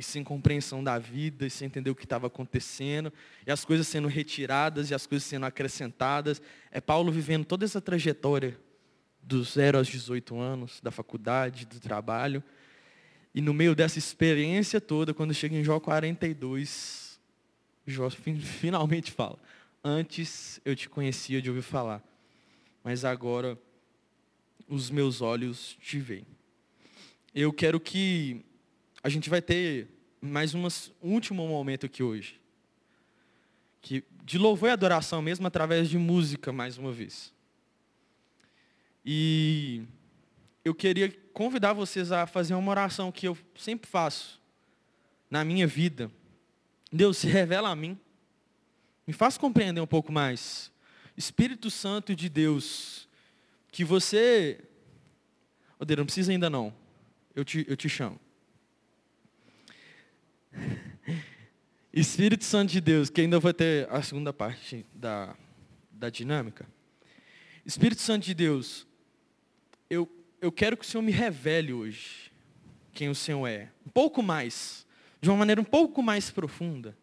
e sem compreensão da vida, e sem entender o que estava acontecendo, e as coisas sendo retiradas e as coisas sendo acrescentadas. É Paulo vivendo toda essa trajetória dos 0 aos 18 anos, da faculdade, do trabalho. E no meio dessa experiência toda, quando chega em Jó 42, Jó finalmente fala: Antes eu te conhecia de ouvir falar, mas agora os meus olhos te veem. Eu quero que a gente vai ter mais um último momento aqui hoje. Que, de louvor e adoração mesmo, através de música, mais uma vez. E eu queria convidar vocês a fazer uma oração que eu sempre faço na minha vida. Deus, se revela a mim. Me faz compreender um pouco mais. Espírito Santo de Deus, que você. Odeiro, não precisa ainda não. Eu te, eu te chamo. Espírito Santo de Deus, que ainda vai ter a segunda parte da, da dinâmica. Espírito Santo de Deus, eu, eu quero que o Senhor me revele hoje quem o Senhor é. Um pouco mais, de uma maneira um pouco mais profunda.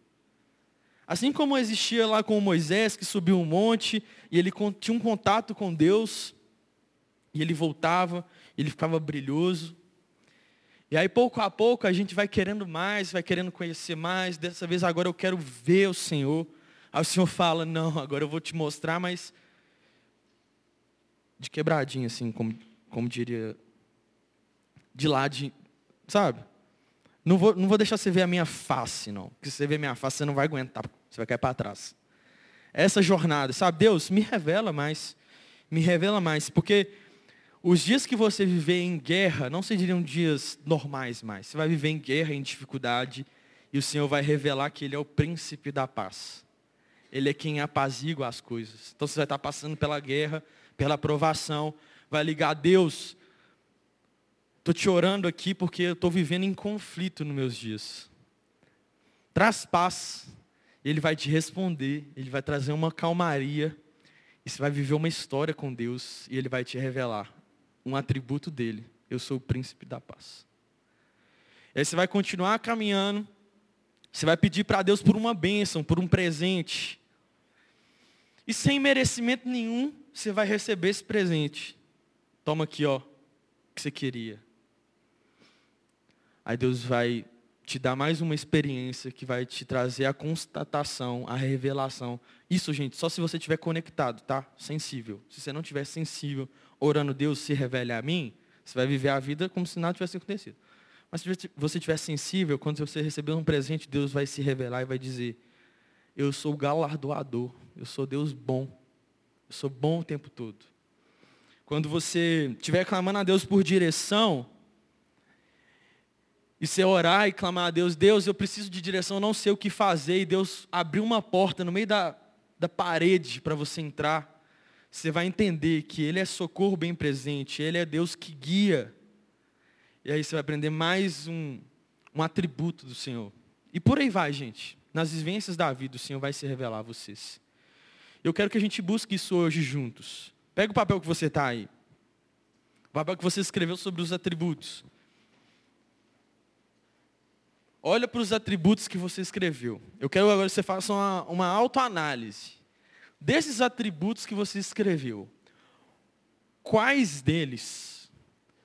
Assim como existia lá com Moisés, que subiu um monte, e ele tinha um contato com Deus, e ele voltava, ele ficava brilhoso. E aí, pouco a pouco, a gente vai querendo mais, vai querendo conhecer mais. Dessa vez, agora eu quero ver o Senhor. Aí o Senhor fala, não, agora eu vou te mostrar, mas de quebradinho, assim, como, como diria, de lá de, sabe? Não vou, não vou deixar você ver a minha face, não. Porque se você ver minha face, você não vai aguentar, você vai cair para trás. Essa jornada, sabe? Deus, me revela mais. Me revela mais. Porque os dias que você viver em guerra não seriam dias normais mais. Você vai viver em guerra, em dificuldade, e o Senhor vai revelar que Ele é o príncipe da paz. Ele é quem apazigua as coisas. Então você vai estar passando pela guerra, pela provação, vai ligar a Deus. Estou te orando aqui porque eu estou vivendo em conflito nos meus dias. Traz paz. Ele vai te responder, ele vai trazer uma calmaria. E você vai viver uma história com Deus e ele vai te revelar um atributo dele. Eu sou o príncipe da paz. E aí você vai continuar caminhando. Você vai pedir para Deus por uma bênção, por um presente. E sem merecimento nenhum, você vai receber esse presente. Toma aqui, ó, que você queria. Aí Deus vai te dar mais uma experiência que vai te trazer a constatação, a revelação. Isso, gente, só se você estiver conectado, tá? Sensível. Se você não estiver sensível, orando, Deus se revele a mim, você vai viver a vida como se nada tivesse acontecido. Mas se você estiver sensível, quando você receber um presente, Deus vai se revelar e vai dizer, eu sou o galardoador, eu sou Deus bom, eu sou bom o tempo todo. Quando você estiver clamando a Deus por direção, e você orar e clamar a Deus, Deus, eu preciso de direção, não sei o que fazer, e Deus abriu uma porta no meio da, da parede para você entrar, você vai entender que Ele é socorro bem presente, Ele é Deus que guia. E aí você vai aprender mais um, um atributo do Senhor. E por aí vai, gente. Nas vivências da vida, o Senhor vai se revelar a vocês. Eu quero que a gente busque isso hoje juntos. Pega o papel que você está aí. O papel que você escreveu sobre os atributos. Olha para os atributos que você escreveu. Eu quero agora que você faça uma, uma autoanálise. Desses atributos que você escreveu, quais deles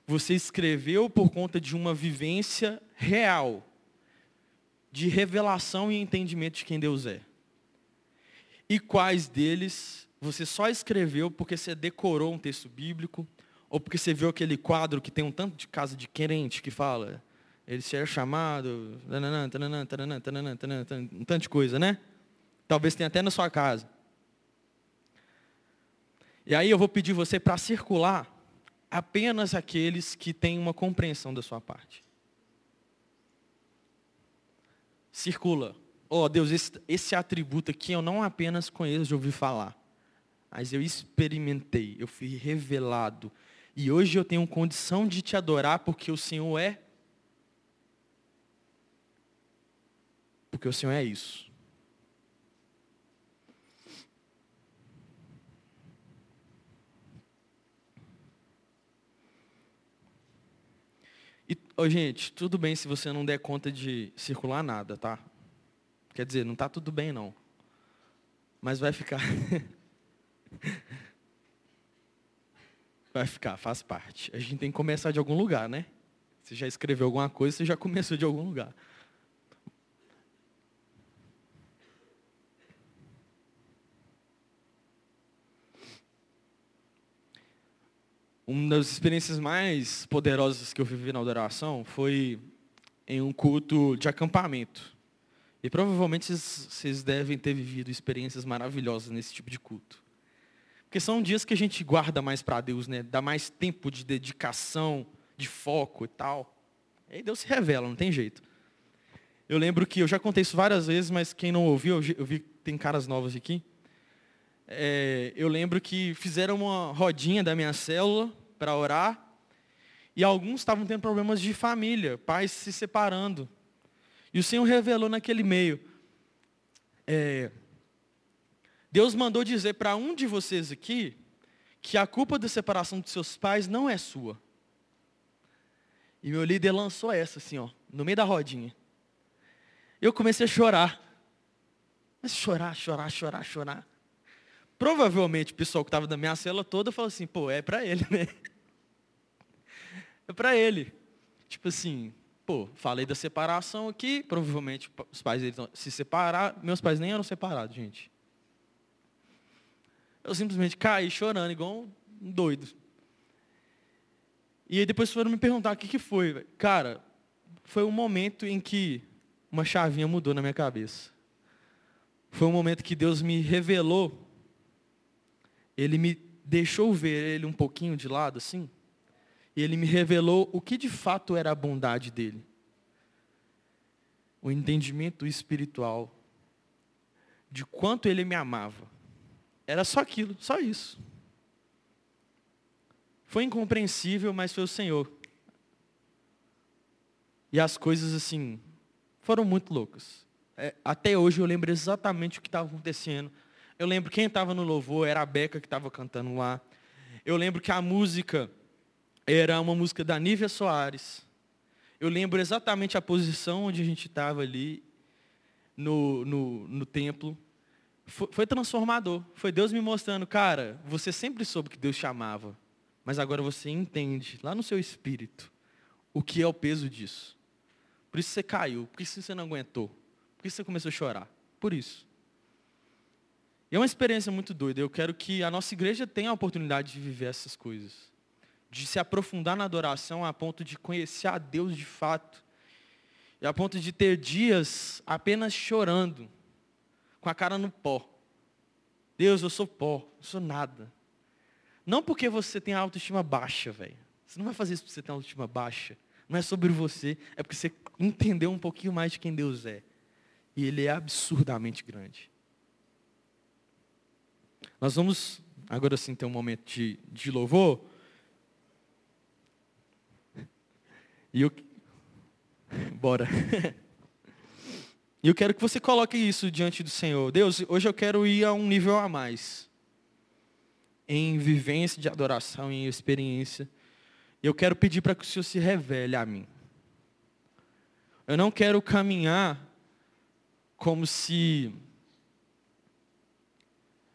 você escreveu por conta de uma vivência real, de revelação e entendimento de quem Deus é? E quais deles você só escreveu porque você decorou um texto bíblico, ou porque você viu aquele quadro que tem um tanto de casa de querente que fala, ele será chamado, tananã, tananã, tananã, tananã, tananã, um tanto de coisa, né? Talvez tenha até na sua casa. E aí eu vou pedir você para circular apenas aqueles que têm uma compreensão da sua parte. Circula. Oh Deus, esse, esse atributo aqui eu não apenas conheço de ouvir falar, mas eu experimentei, eu fui revelado. E hoje eu tenho condição de te adorar porque o Senhor é. Porque o Senhor é isso. E, oh, gente, tudo bem se você não der conta de circular nada, tá? Quer dizer, não está tudo bem não. Mas vai ficar. vai ficar, faz parte. A gente tem que começar de algum lugar, né? Você já escreveu alguma coisa, você já começou de algum lugar. Uma das experiências mais poderosas que eu vivi na adoração foi em um culto de acampamento. E provavelmente vocês devem ter vivido experiências maravilhosas nesse tipo de culto. Porque são dias que a gente guarda mais para Deus, né? Dá mais tempo de dedicação, de foco e tal. E aí Deus se revela, não tem jeito. Eu lembro que eu já contei isso várias vezes, mas quem não ouviu, eu vi que tem caras novas aqui é, eu lembro que fizeram uma rodinha da minha célula para orar, e alguns estavam tendo problemas de família, pais se separando. E o Senhor revelou naquele meio. É, Deus mandou dizer para um de vocês aqui que a culpa da separação dos seus pais não é sua. E meu líder lançou essa assim, ó, no meio da rodinha. Eu comecei a chorar. Mas chorar, chorar, chorar, chorar. Provavelmente o pessoal que estava da minha cela toda falou assim, pô, é para ele, né? É para ele. Tipo assim, pô, falei da separação aqui, provavelmente os pais deles se separaram, meus pais nem eram separados, gente. Eu simplesmente caí chorando, igual um doido. E aí depois foram me perguntar o que, que foi. Cara, foi um momento em que uma chavinha mudou na minha cabeça. Foi um momento que Deus me revelou ele me deixou ver ele um pouquinho de lado, assim, e ele me revelou o que de fato era a bondade dele. O entendimento espiritual de quanto ele me amava. Era só aquilo, só isso. Foi incompreensível, mas foi o Senhor. E as coisas, assim, foram muito loucas. É, até hoje eu lembro exatamente o que estava acontecendo eu lembro quem estava no louvor, era a Beca que estava cantando lá. Eu lembro que a música era uma música da Nívia Soares. Eu lembro exatamente a posição onde a gente estava ali no, no, no templo. Foi, foi, transformador. Foi Deus me mostrando, cara, você sempre soube que Deus chamava, mas agora você entende, lá no seu espírito, o que é o peso disso. Por isso você caiu, por isso você não aguentou, por isso você começou a chorar. Por isso. E é uma experiência muito doida. Eu quero que a nossa igreja tenha a oportunidade de viver essas coisas. De se aprofundar na adoração a ponto de conhecer a Deus de fato. E a ponto de ter dias apenas chorando, com a cara no pó. Deus, eu sou pó, eu sou nada. Não porque você tem a autoestima baixa, velho. Você não vai fazer isso porque você tem a autoestima baixa. Não é sobre você, é porque você entendeu um pouquinho mais de quem Deus é. E Ele é absurdamente grande. Nós vamos agora sim ter um momento de, de louvor. E eu. Bora. E eu quero que você coloque isso diante do Senhor. Deus, hoje eu quero ir a um nível a mais. Em vivência de adoração, em experiência. Eu quero pedir para que o Senhor se revele a mim. Eu não quero caminhar como se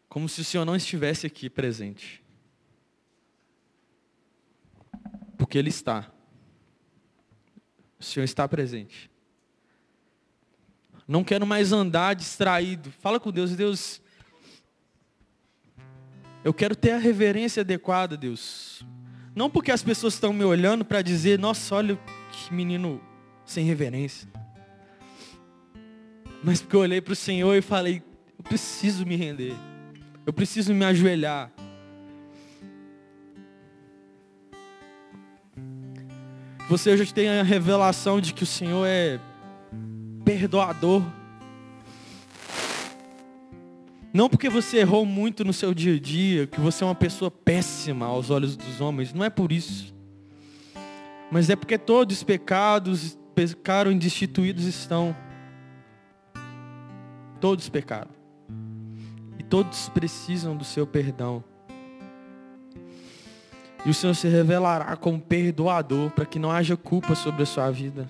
como se o Senhor não estivesse aqui presente. Porque Ele está. O Senhor está presente. Não quero mais andar distraído. Fala com Deus, Deus. Eu quero ter a reverência adequada, Deus. Não porque as pessoas estão me olhando para dizer, nossa, olha que menino sem reverência. Mas porque eu olhei para o Senhor e falei, eu preciso me render. Eu preciso me ajoelhar. Você hoje tem a revelação de que o Senhor é perdoador. Não porque você errou muito no seu dia a dia, que você é uma pessoa péssima aos olhos dos homens, não é por isso. Mas é porque todos os pecados pecaram e destituídos estão. Todos pecaram. Todos precisam do seu perdão. E o Senhor se revelará como perdoador para que não haja culpa sobre a sua vida.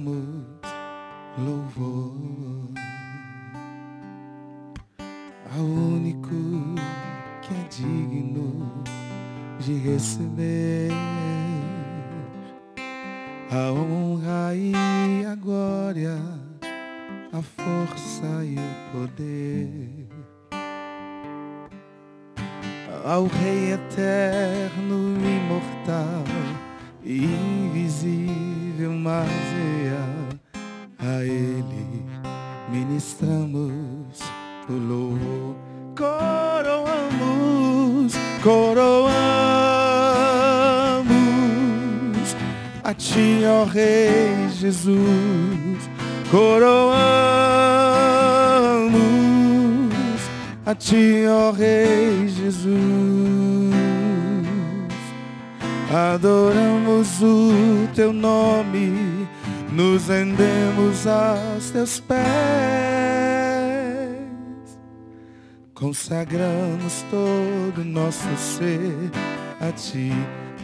ti.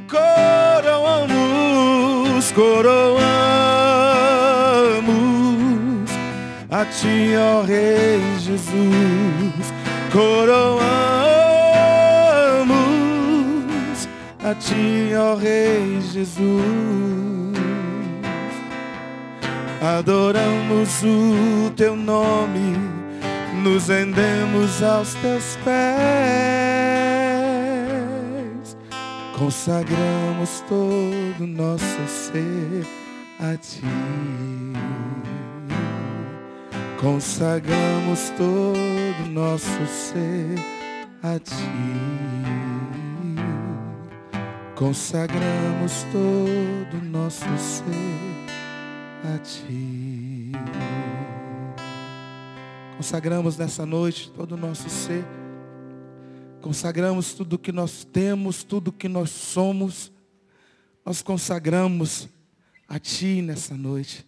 Coroamos, coroamos a ti, ó Rei Jesus. Coroamos a ti, ó Rei Jesus. Adoramos o teu nome nos rendemos aos teus pés, consagramos todo nosso ser a ti. Consagramos todo nosso ser a ti. Consagramos todo nosso ser a ti. Consagramos nessa noite todo o nosso ser. Consagramos tudo que nós temos, tudo que nós somos. Nós consagramos a Ti nessa noite.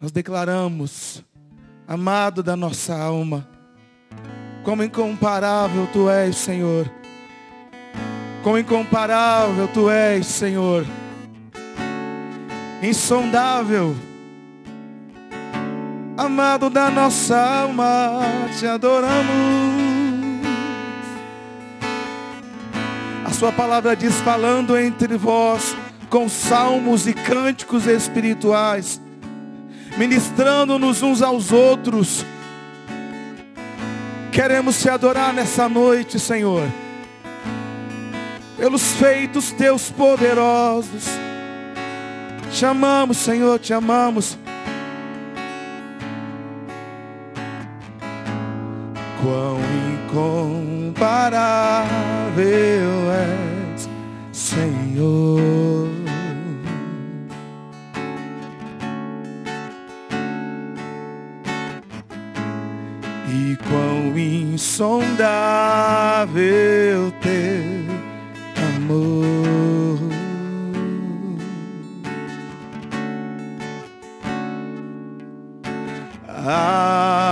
Nós declaramos, amado da nossa alma, como incomparável Tu és, Senhor. Como incomparável Tu és, Senhor. Insondável Amado da nossa alma, te adoramos. Sua palavra diz, falando entre vós, com salmos e cânticos espirituais, ministrando-nos uns aos outros. Queremos te adorar nessa noite, Senhor, pelos feitos teus poderosos. Te amamos, Senhor, te amamos. quão incomparável és, Senhor. E quão insondável teu amor. Ah,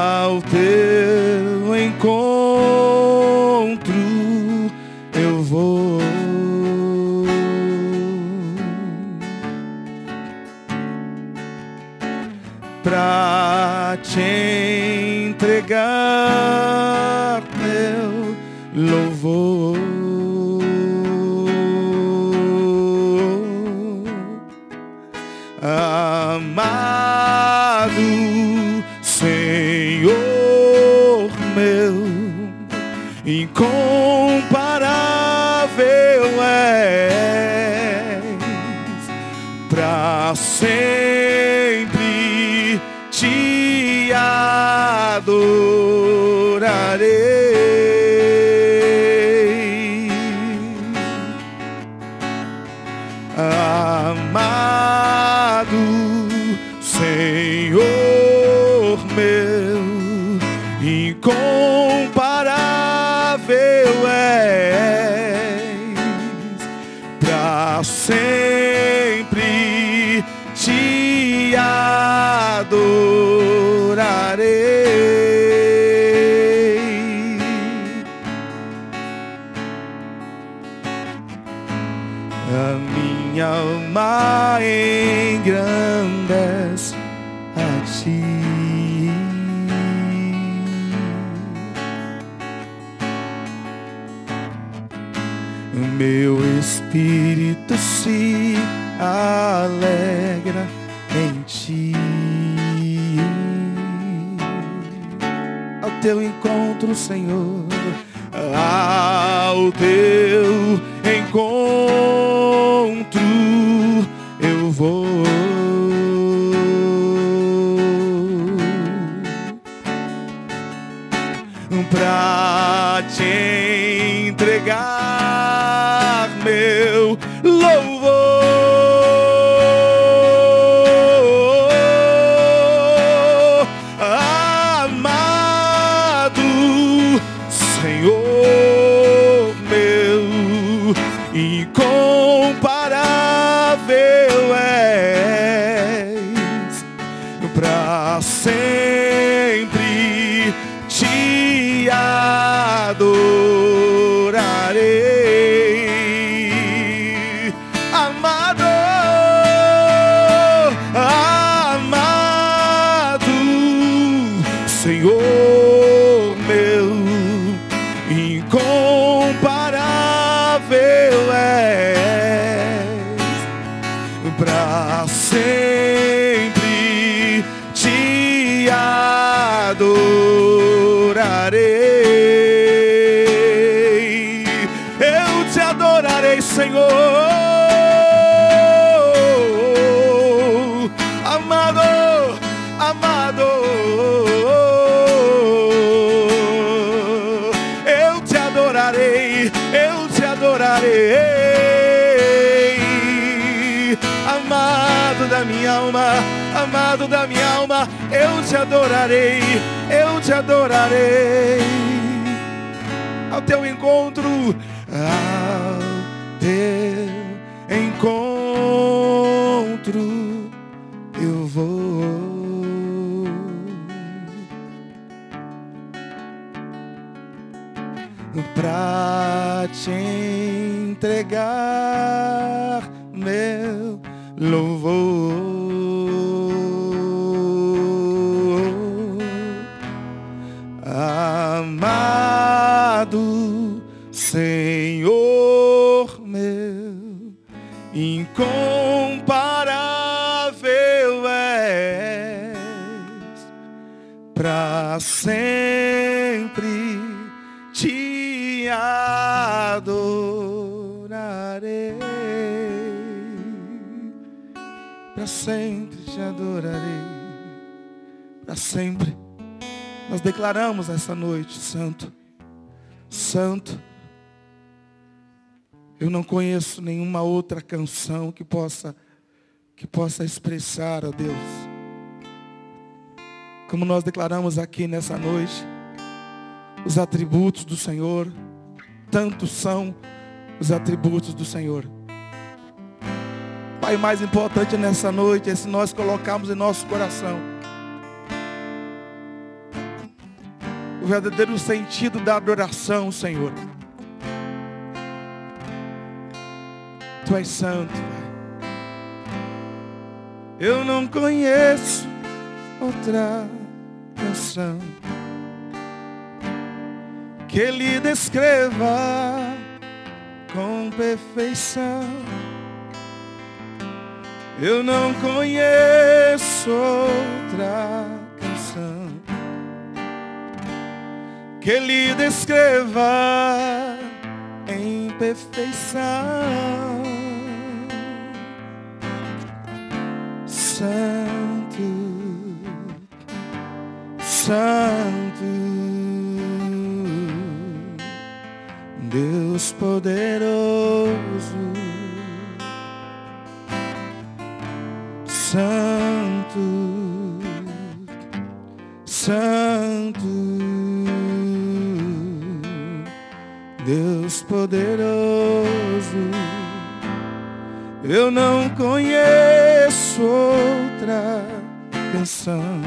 alma engrandece a ti. Meu espírito se alegra em ti. Ao teu encontro, Senhor, ao teu encontro te adorarei, eu te adorarei. Ao teu encontro, para sempre te adorarei, para sempre. Nós declaramos essa noite, Santo, Santo. Eu não conheço nenhuma outra canção que possa que possa expressar, ó Deus, como nós declaramos aqui nessa noite, os atributos do Senhor. Tantos são os atributos do Senhor. Pai, o mais importante nessa noite é se nós colocarmos em nosso coração o verdadeiro sentido da adoração, Senhor. Tu és santo. Eu não conheço outra canção que lhe descreva com perfeição. Eu não conheço outra canção que lhe descreva em perfeição. Santo, Santo, Deus poderoso. Santo, Santo, Deus poderoso. Eu não conheço outra canção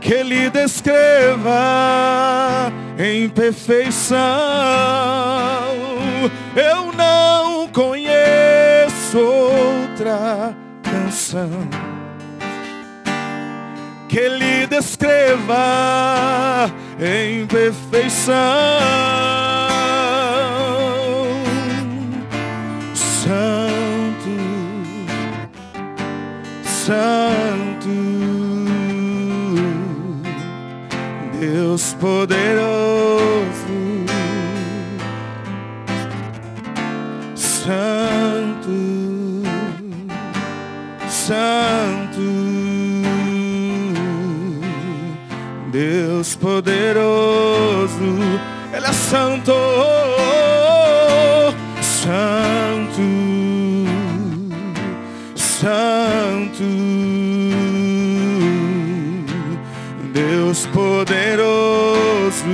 que lhe descreva em perfeição. Eu não conheço outra canção que lhe descreva em perfeição. Santo, Santo, Deus poderoso, Santo, Santo, Deus poderoso, Ele é santo, santo, santo, Deus poderoso. Tu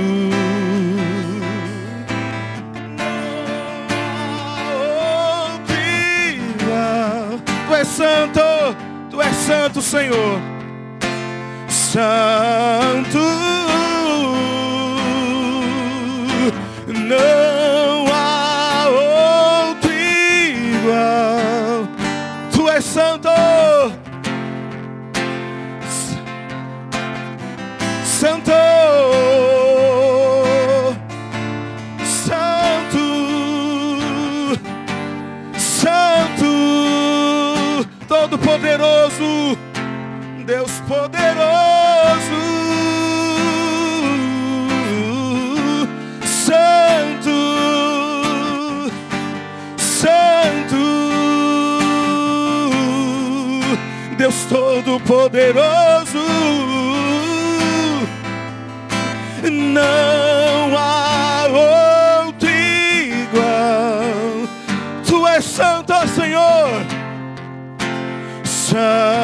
és santo, tu és santo, Senhor. Santo, poderoso, não há outro igual. Tu és santo, Senhor. Santo,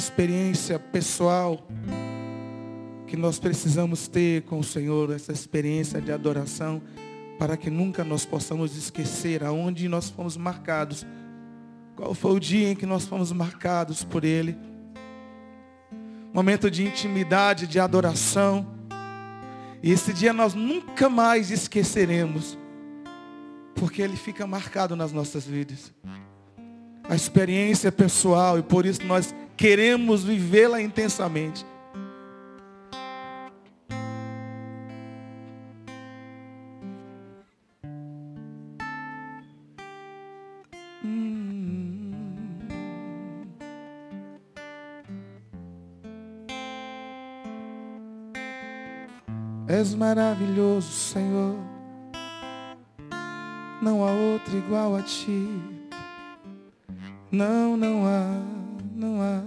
experiência pessoal que nós precisamos ter com o Senhor, essa experiência de adoração, para que nunca nós possamos esquecer aonde nós fomos marcados. Qual foi o dia em que nós fomos marcados por Ele? Momento de intimidade, de adoração. E esse dia nós nunca mais esqueceremos, porque ele fica marcado nas nossas vidas. A experiência pessoal e por isso nós queremos vivê-la intensamente. És maravilhoso, Senhor. Não há outro igual a ti. Não, não há, não há.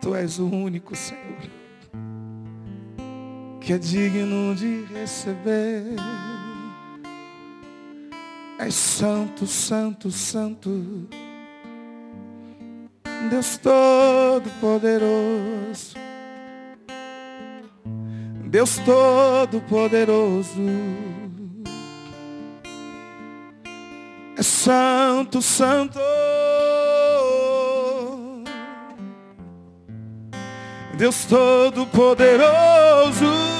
Tu és o único, Senhor, que é digno de receber. És santo, santo, santo. Deus Todo-Poderoso. Deus Todo-Poderoso. Santo, santo. Deus Todo-Poderoso.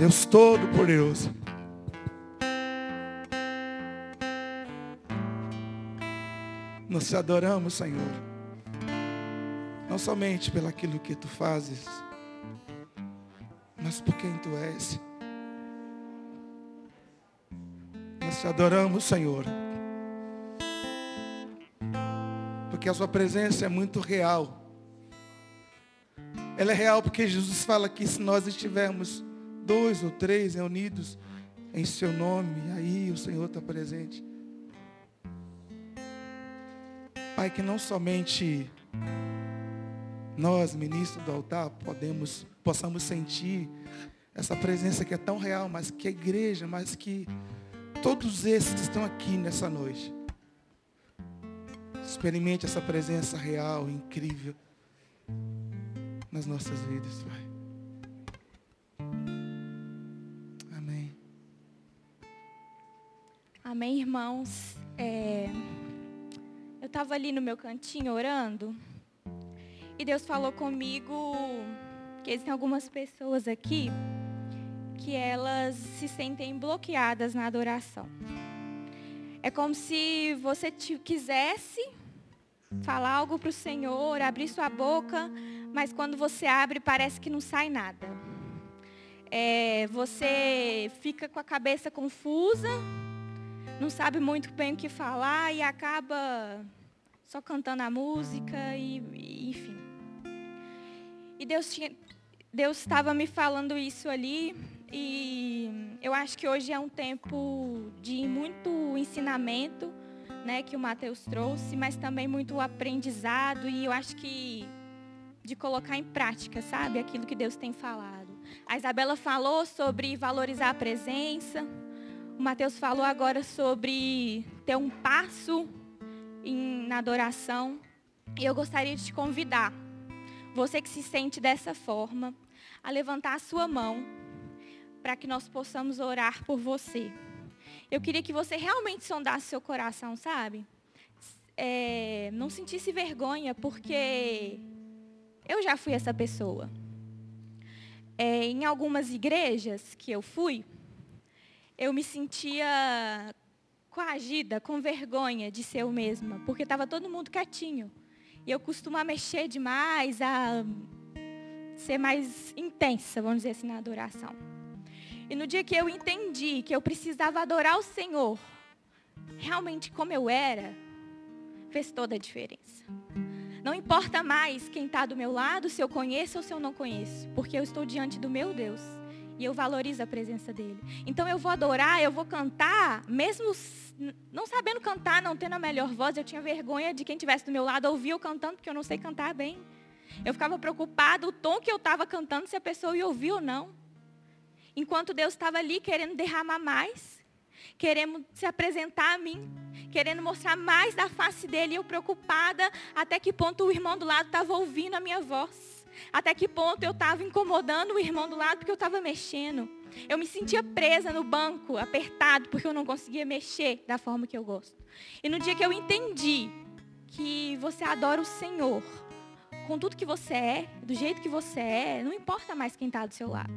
Deus Todo-Poderoso. Nós te adoramos, Senhor. Não somente pelo aquilo que tu fazes, mas por quem tu és. Nós te adoramos, Senhor. Porque a sua presença é muito real. Ela é real porque Jesus fala que se nós estivermos dois ou três reunidos em seu nome, aí o Senhor está presente. Pai, que não somente nós, ministros do altar, podemos, possamos sentir essa presença que é tão real, mas que a igreja, mas que todos esses que estão aqui nessa noite, experimente essa presença real, incrível, nas nossas vidas, Pai. Amém, irmãos. É, Eu estava ali no meu cantinho orando e Deus falou comigo que existem algumas pessoas aqui que elas se sentem bloqueadas na adoração. É como se você quisesse falar algo para o Senhor, abrir sua boca, mas quando você abre parece que não sai nada. É, você fica com a cabeça confusa, não sabe muito bem o que falar e acaba só cantando a música e, e, enfim. E Deus tinha, Deus estava me falando isso ali E eu acho que hoje é um tempo de muito ensinamento, né, que o Mateus trouxe, mas também muito aprendizado e eu acho que de colocar em prática, sabe, aquilo que Deus tem falado. A Isabela falou sobre valorizar a presença. O Mateus falou agora sobre ter um passo em, na adoração. E eu gostaria de te convidar, você que se sente dessa forma, a levantar a sua mão para que nós possamos orar por você. Eu queria que você realmente sondasse seu coração, sabe? É, não sentisse vergonha, porque eu já fui essa pessoa. É, em algumas igrejas que eu fui, eu me sentia coagida, com vergonha de ser eu mesma, porque estava todo mundo quietinho. E eu costumo mexer demais, a ser mais intensa, vamos dizer assim, na adoração. E no dia que eu entendi que eu precisava adorar o Senhor, realmente como eu era, fez toda a diferença. Não importa mais quem está do meu lado, se eu conheço ou se eu não conheço, porque eu estou diante do meu Deus e eu valorizo a presença dele. Então eu vou adorar, eu vou cantar, mesmo não sabendo cantar, não tendo a melhor voz, eu tinha vergonha de quem estivesse do meu lado ouvir eu cantando, porque eu não sei cantar bem. Eu ficava preocupada o tom que eu estava cantando, se a pessoa ia ouvir ou não. Enquanto Deus estava ali querendo derramar mais, querendo se apresentar a mim, querendo mostrar mais da face dele, eu preocupada até que ponto o irmão do lado estava ouvindo a minha voz. Até que ponto eu estava incomodando o irmão do lado porque eu estava mexendo. Eu me sentia presa no banco, apertado, porque eu não conseguia mexer da forma que eu gosto. E no dia que eu entendi que você adora o Senhor, com tudo que você é, do jeito que você é, não importa mais quem está do seu lado.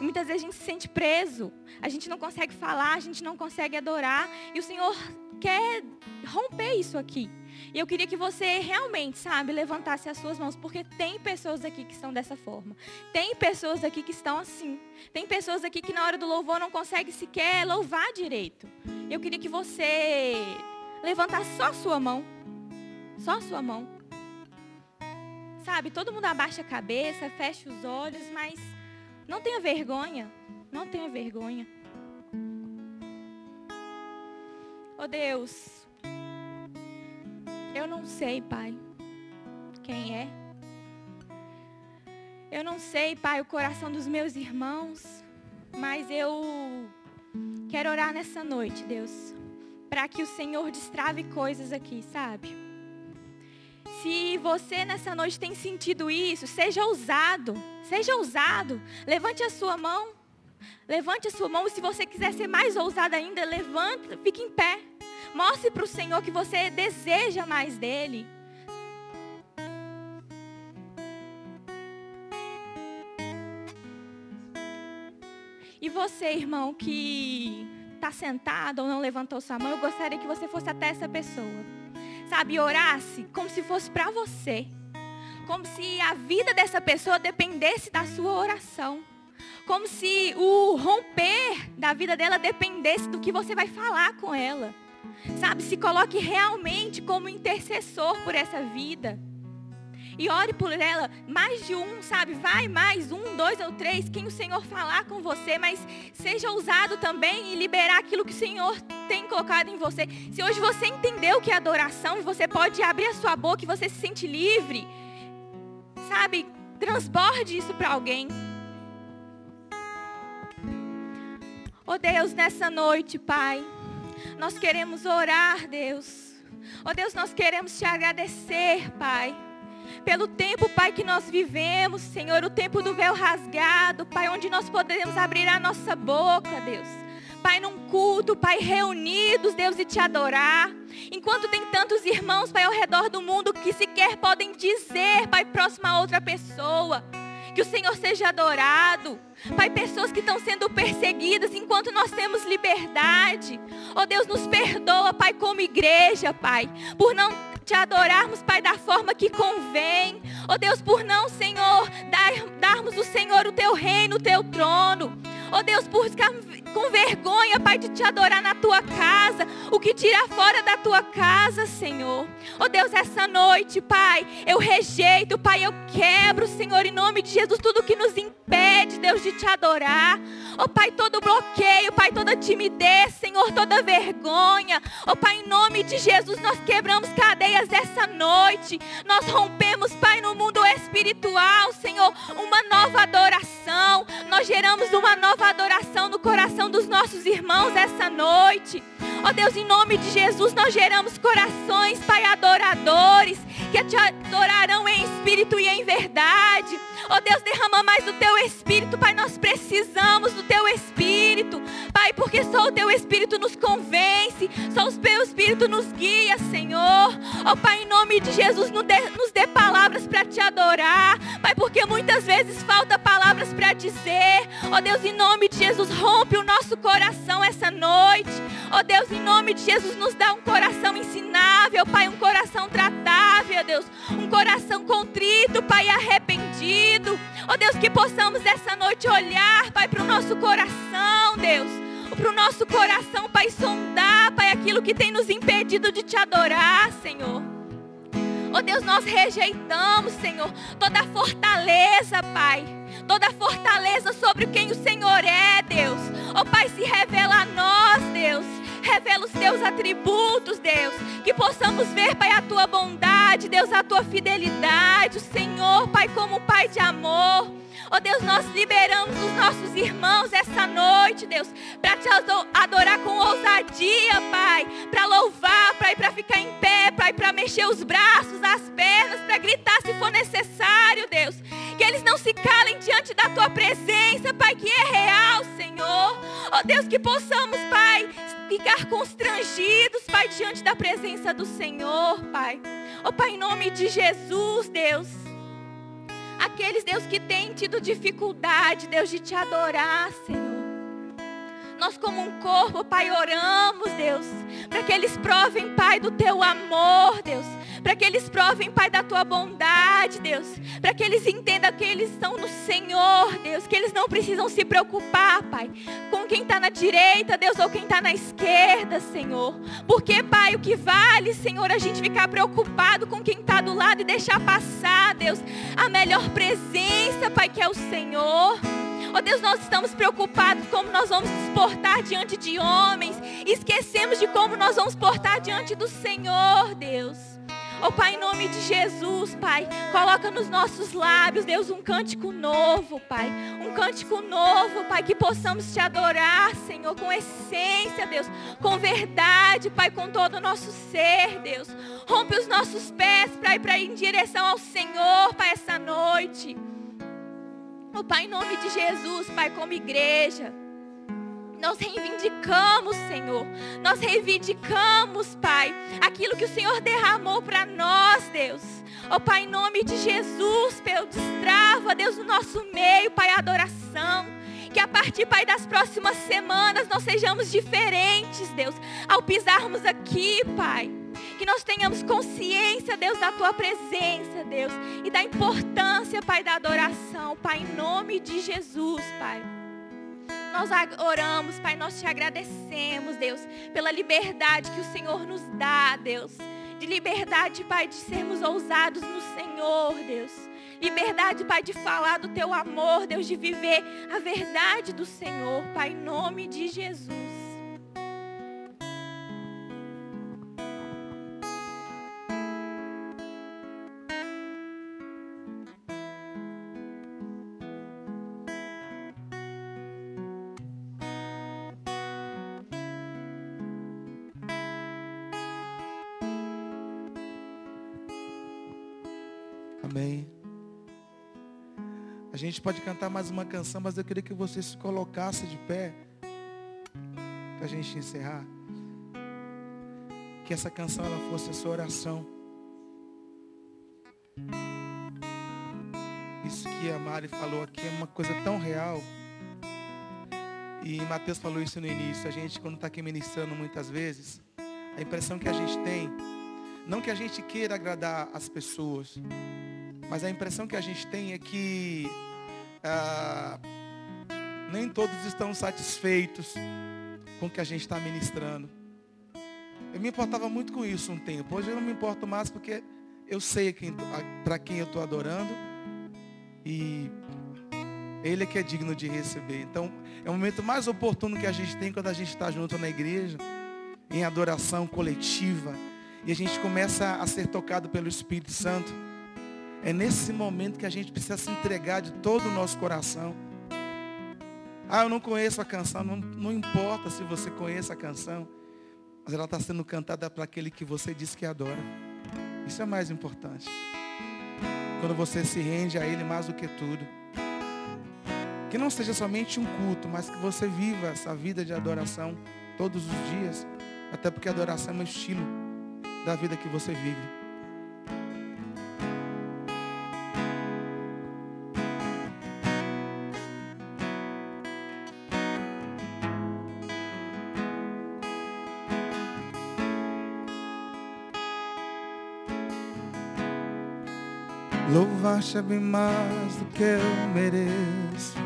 E muitas vezes a gente se sente preso, a gente não consegue falar, a gente não consegue adorar, e o Senhor quer romper isso aqui. E eu queria que você realmente, sabe, levantasse as suas mãos, porque tem pessoas aqui que estão dessa forma. Tem pessoas aqui que estão assim. Tem pessoas aqui que na hora do louvor não conseguem sequer louvar direito. Eu queria que você levantasse só a sua mão. Só a sua mão. Sabe, todo mundo abaixa a cabeça, fecha os olhos, mas não tenha vergonha. Não tenha vergonha. Oh Deus, eu não sei, Pai, quem é. Eu não sei, Pai, o coração dos meus irmãos, mas eu quero orar nessa noite, Deus, para que o Senhor destrave coisas aqui, sabe? Se você nessa noite tem sentido isso, seja ousado, seja ousado. Levante a sua mão. Levante a sua mão. Se você quiser ser mais ousado ainda, levante, fique em pé. Mostre para o Senhor que você deseja mais dele. E você, irmão, que está sentado ou não levantou sua mão, eu gostaria que você fosse até essa pessoa. Sabe, orasse como se fosse para você. Como se a vida dessa pessoa dependesse da sua oração. Como se o romper da vida dela dependesse do que você vai falar com ela. Sabe, se coloque realmente como intercessor por essa vida. E ore por ela, mais de um, sabe? Vai mais um, dois ou três, quem o Senhor falar com você, mas seja ousado também e liberar aquilo que o Senhor tem colocado em você. Se hoje você entendeu que é adoração, você pode abrir a sua boca e você se sente livre, sabe? Transborde isso para alguém. Oh Deus, nessa noite, Pai. Nós queremos orar, Deus. Oh, Deus, nós queremos te agradecer, Pai. Pelo tempo, Pai, que nós vivemos, Senhor, o tempo do véu rasgado, Pai, onde nós podemos abrir a nossa boca, Deus. Pai, num culto, Pai, reunidos, Deus, e te adorar. Enquanto tem tantos irmãos, Pai, ao redor do mundo que sequer podem dizer, Pai, próximo a outra pessoa que o Senhor seja adorado. Pai, pessoas que estão sendo perseguidas enquanto nós temos liberdade. Oh Deus, nos perdoa, Pai, como igreja, Pai, por não te adorarmos, Pai, da forma que convém. Oh Deus, por não, Senhor, dar, darmos o Senhor o teu reino, o teu trono. Oh Deus, buscar com vergonha, Pai, de te adorar na tua casa. O que tira fora da tua casa, Senhor. Oh Deus, essa noite, Pai, eu rejeito, Pai, eu quebro, Senhor, em nome de Jesus, tudo que nos impede, Deus, de te adorar. Oh Pai, todo bloqueio, Pai, toda timidez, Senhor, toda vergonha. Oh Pai, em nome de Jesus, nós quebramos cadeias essa noite. Nós rompemos, Pai, no mundo espiritual, Senhor, uma nova adoração. Nós geramos uma nova adoração no coração dos nossos irmãos essa noite. Ó oh Deus, em nome de Jesus, nós geramos corações, Pai, adoradores, que te adorarão em espírito e em verdade. Ó oh Deus, derrama mais do teu espírito, Pai, nós precisamos do teu espírito. Pai, porque só o teu espírito nos convence, só o teu espírito nos guia, Senhor. Ó oh, Pai, em nome de Jesus, nos dê, nos dê palavras para te adorar. Pai, porque muitas vezes falta palavras para dizer. Ó Deus, em nome de Jesus, rompe o nosso coração essa noite. Ó Deus, em nome de Jesus, nos dá um coração ensinável, Pai, um coração tratável, Deus. Um coração contrito, Pai, arrependido. Ó Deus, que possamos essa noite olhar, Pai, para o nosso coração, Deus. Para o nosso coração, Pai, sondar, Pai, aquilo que tem nos impedido de te adorar, Senhor. Oh Deus, nós rejeitamos, Senhor, toda fortaleza, Pai. Toda fortaleza sobre quem o Senhor é, Deus. Oh Pai, se revela a nós, Deus. Revela os teus atributos, Deus. Que possamos ver, Pai, a tua bondade, Deus, a tua fidelidade. O Senhor, Pai, como Pai de amor. Oh Deus, nós liberamos os nossos irmãos essa noite, Deus, para te adorar com ousadia, Pai, para louvar, Pai, para ficar em pé, Pai, para mexer os braços, as pernas, para gritar se for necessário, Deus. Que eles não se calem diante da tua presença, Pai, que é real, Senhor. Oh Deus, que possamos, Pai, ficar constrangidos, Pai, diante da presença do Senhor, Pai. Oh Pai, em nome de Jesus, Deus. Aqueles, Deus, que têm tido dificuldade, Deus, de te adorar, Senhor. Nós, como um corpo, Pai, oramos, Deus, para que eles provem, Pai, do teu amor, Deus, para que eles provem, Pai, da tua bondade, Deus, para que eles entendam que eles estão no Senhor, Deus, que eles não precisam se preocupar, Pai, com quem está na direita, Deus, ou quem está na esquerda, Senhor, porque, Pai, o que vale, Senhor, a gente ficar preocupado com quem está do lado e deixar passar, Deus, a melhor presença, Pai, que é o Senhor. Oh Deus, nós estamos preocupados como nós vamos nos portar diante de homens. Esquecemos de como nós vamos portar diante do Senhor, Deus. Oh Pai, em nome de Jesus, Pai, coloca nos nossos lábios, Deus, um cântico novo, Pai. Um cântico novo, Pai, que possamos te adorar, Senhor, com essência, Deus, com verdade, Pai, com todo o nosso ser, Deus. Rompe os nossos pés para ir, para ir em direção ao Senhor, Pai, essa noite. Pai, em nome de Jesus, Pai, como igreja. Nós reivindicamos, Senhor. Nós reivindicamos, Pai, aquilo que o Senhor derramou para nós, Deus. Oh, Pai, em nome de Jesus, Pai, destrava, Deus, no nosso meio, Pai, a adoração. Que a partir, Pai, das próximas semanas nós sejamos diferentes, Deus, ao pisarmos aqui, Pai. Que nós tenhamos consciência, Deus, da tua presença, Deus, e da importância, Pai, da adoração, Pai, em nome de Jesus, Pai. Nós oramos, Pai, nós te agradecemos, Deus, pela liberdade que o Senhor nos dá, Deus. De liberdade, Pai, de sermos ousados no Senhor, Deus. Liberdade, Pai, de falar do teu amor, Deus, de viver a verdade do Senhor, Pai, em nome de Jesus. Amém. A gente pode cantar mais uma canção, mas eu queria que você se colocasse de pé. Para a gente encerrar. Que essa canção ela fosse a sua oração. Isso que a Mari falou aqui é uma coisa tão real. E Mateus falou isso no início. A gente, quando está aqui ministrando muitas vezes, a impressão que a gente tem, não que a gente queira agradar as pessoas, mas a impressão que a gente tem é que ah, Nem todos estão satisfeitos com o que a gente está ministrando. Eu me importava muito com isso um tempo. Hoje eu não me importo mais porque eu sei para quem eu estou adorando. E Ele é que é digno de receber. Então, é o momento mais oportuno que a gente tem quando a gente está junto na igreja, em adoração coletiva. E a gente começa a ser tocado pelo Espírito Santo. É nesse momento que a gente precisa se entregar de todo o nosso coração. Ah, eu não conheço a canção. Não, não importa se você conhece a canção. Mas ela está sendo cantada para aquele que você diz que adora. Isso é mais importante. Quando você se rende a Ele mais do que tudo. Que não seja somente um culto, mas que você viva essa vida de adoração todos os dias. Até porque adoração é um estilo da vida que você vive. É bem mais do que eu mereço.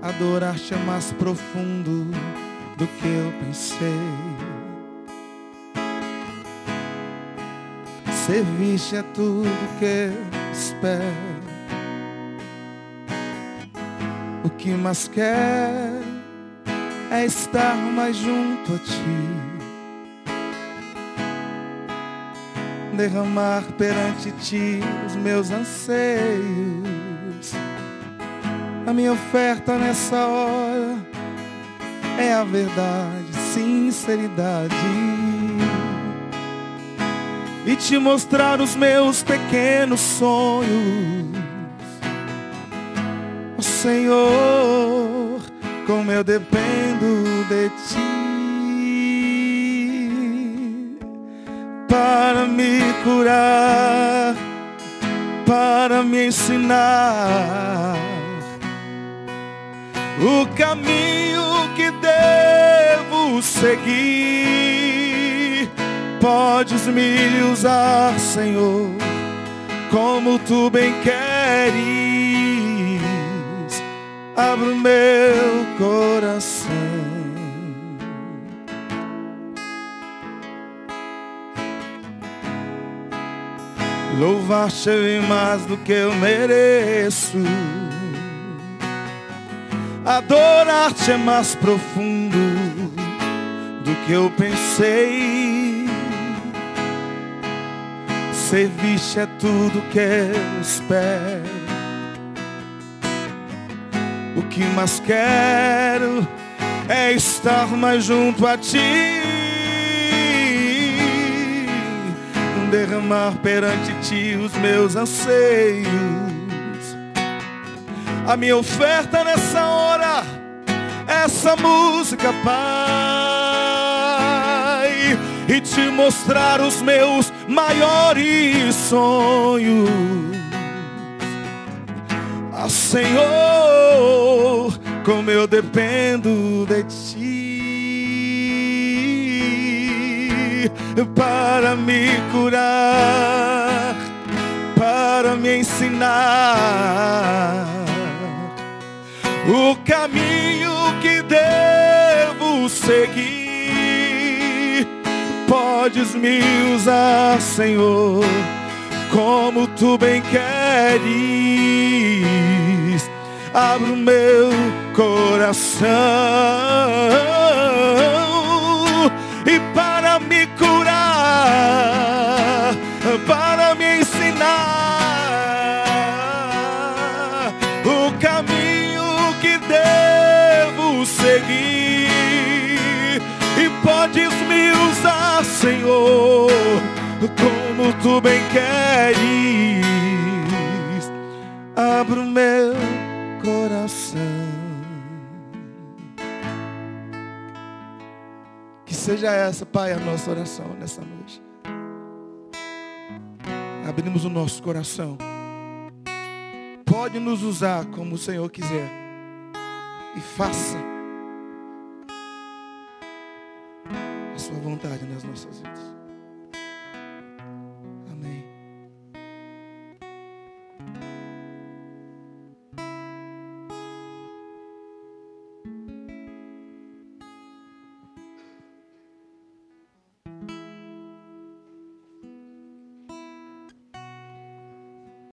Adorar-te é mais profundo do que eu pensei. Servir-te é tudo que eu espero. O que mais quero é estar mais junto a ti. Derramar perante ti os meus anseios. A minha oferta nessa hora é a verdade, sinceridade. E te mostrar os meus pequenos sonhos. Senhor, como eu dependo de ti. Para me curar, para me ensinar o caminho que devo seguir. Podes me usar, Senhor, como tu bem queres. Abra o meu coração Louvar-te é mais do que eu mereço. Adorar-te é mais profundo do que eu pensei. Servir-te é tudo que eu espero. O que mais quero é estar mais junto a ti. Derramar perante ti os meus anseios. A minha oferta nessa hora, essa música, Pai, e te mostrar os meus maiores sonhos. Ah, Senhor, como eu dependo de ti. Para me curar, para me ensinar o caminho que devo seguir. Podes me usar, Senhor, como tu bem queres. Abra o meu coração e para Senhor, como tu bem queres. Abra o meu coração. Que seja essa, Pai, a nossa oração nessa noite abrimos o nosso coração. Pode nos usar como o Senhor quiser. E faça a sua vontade nas nossas vidas.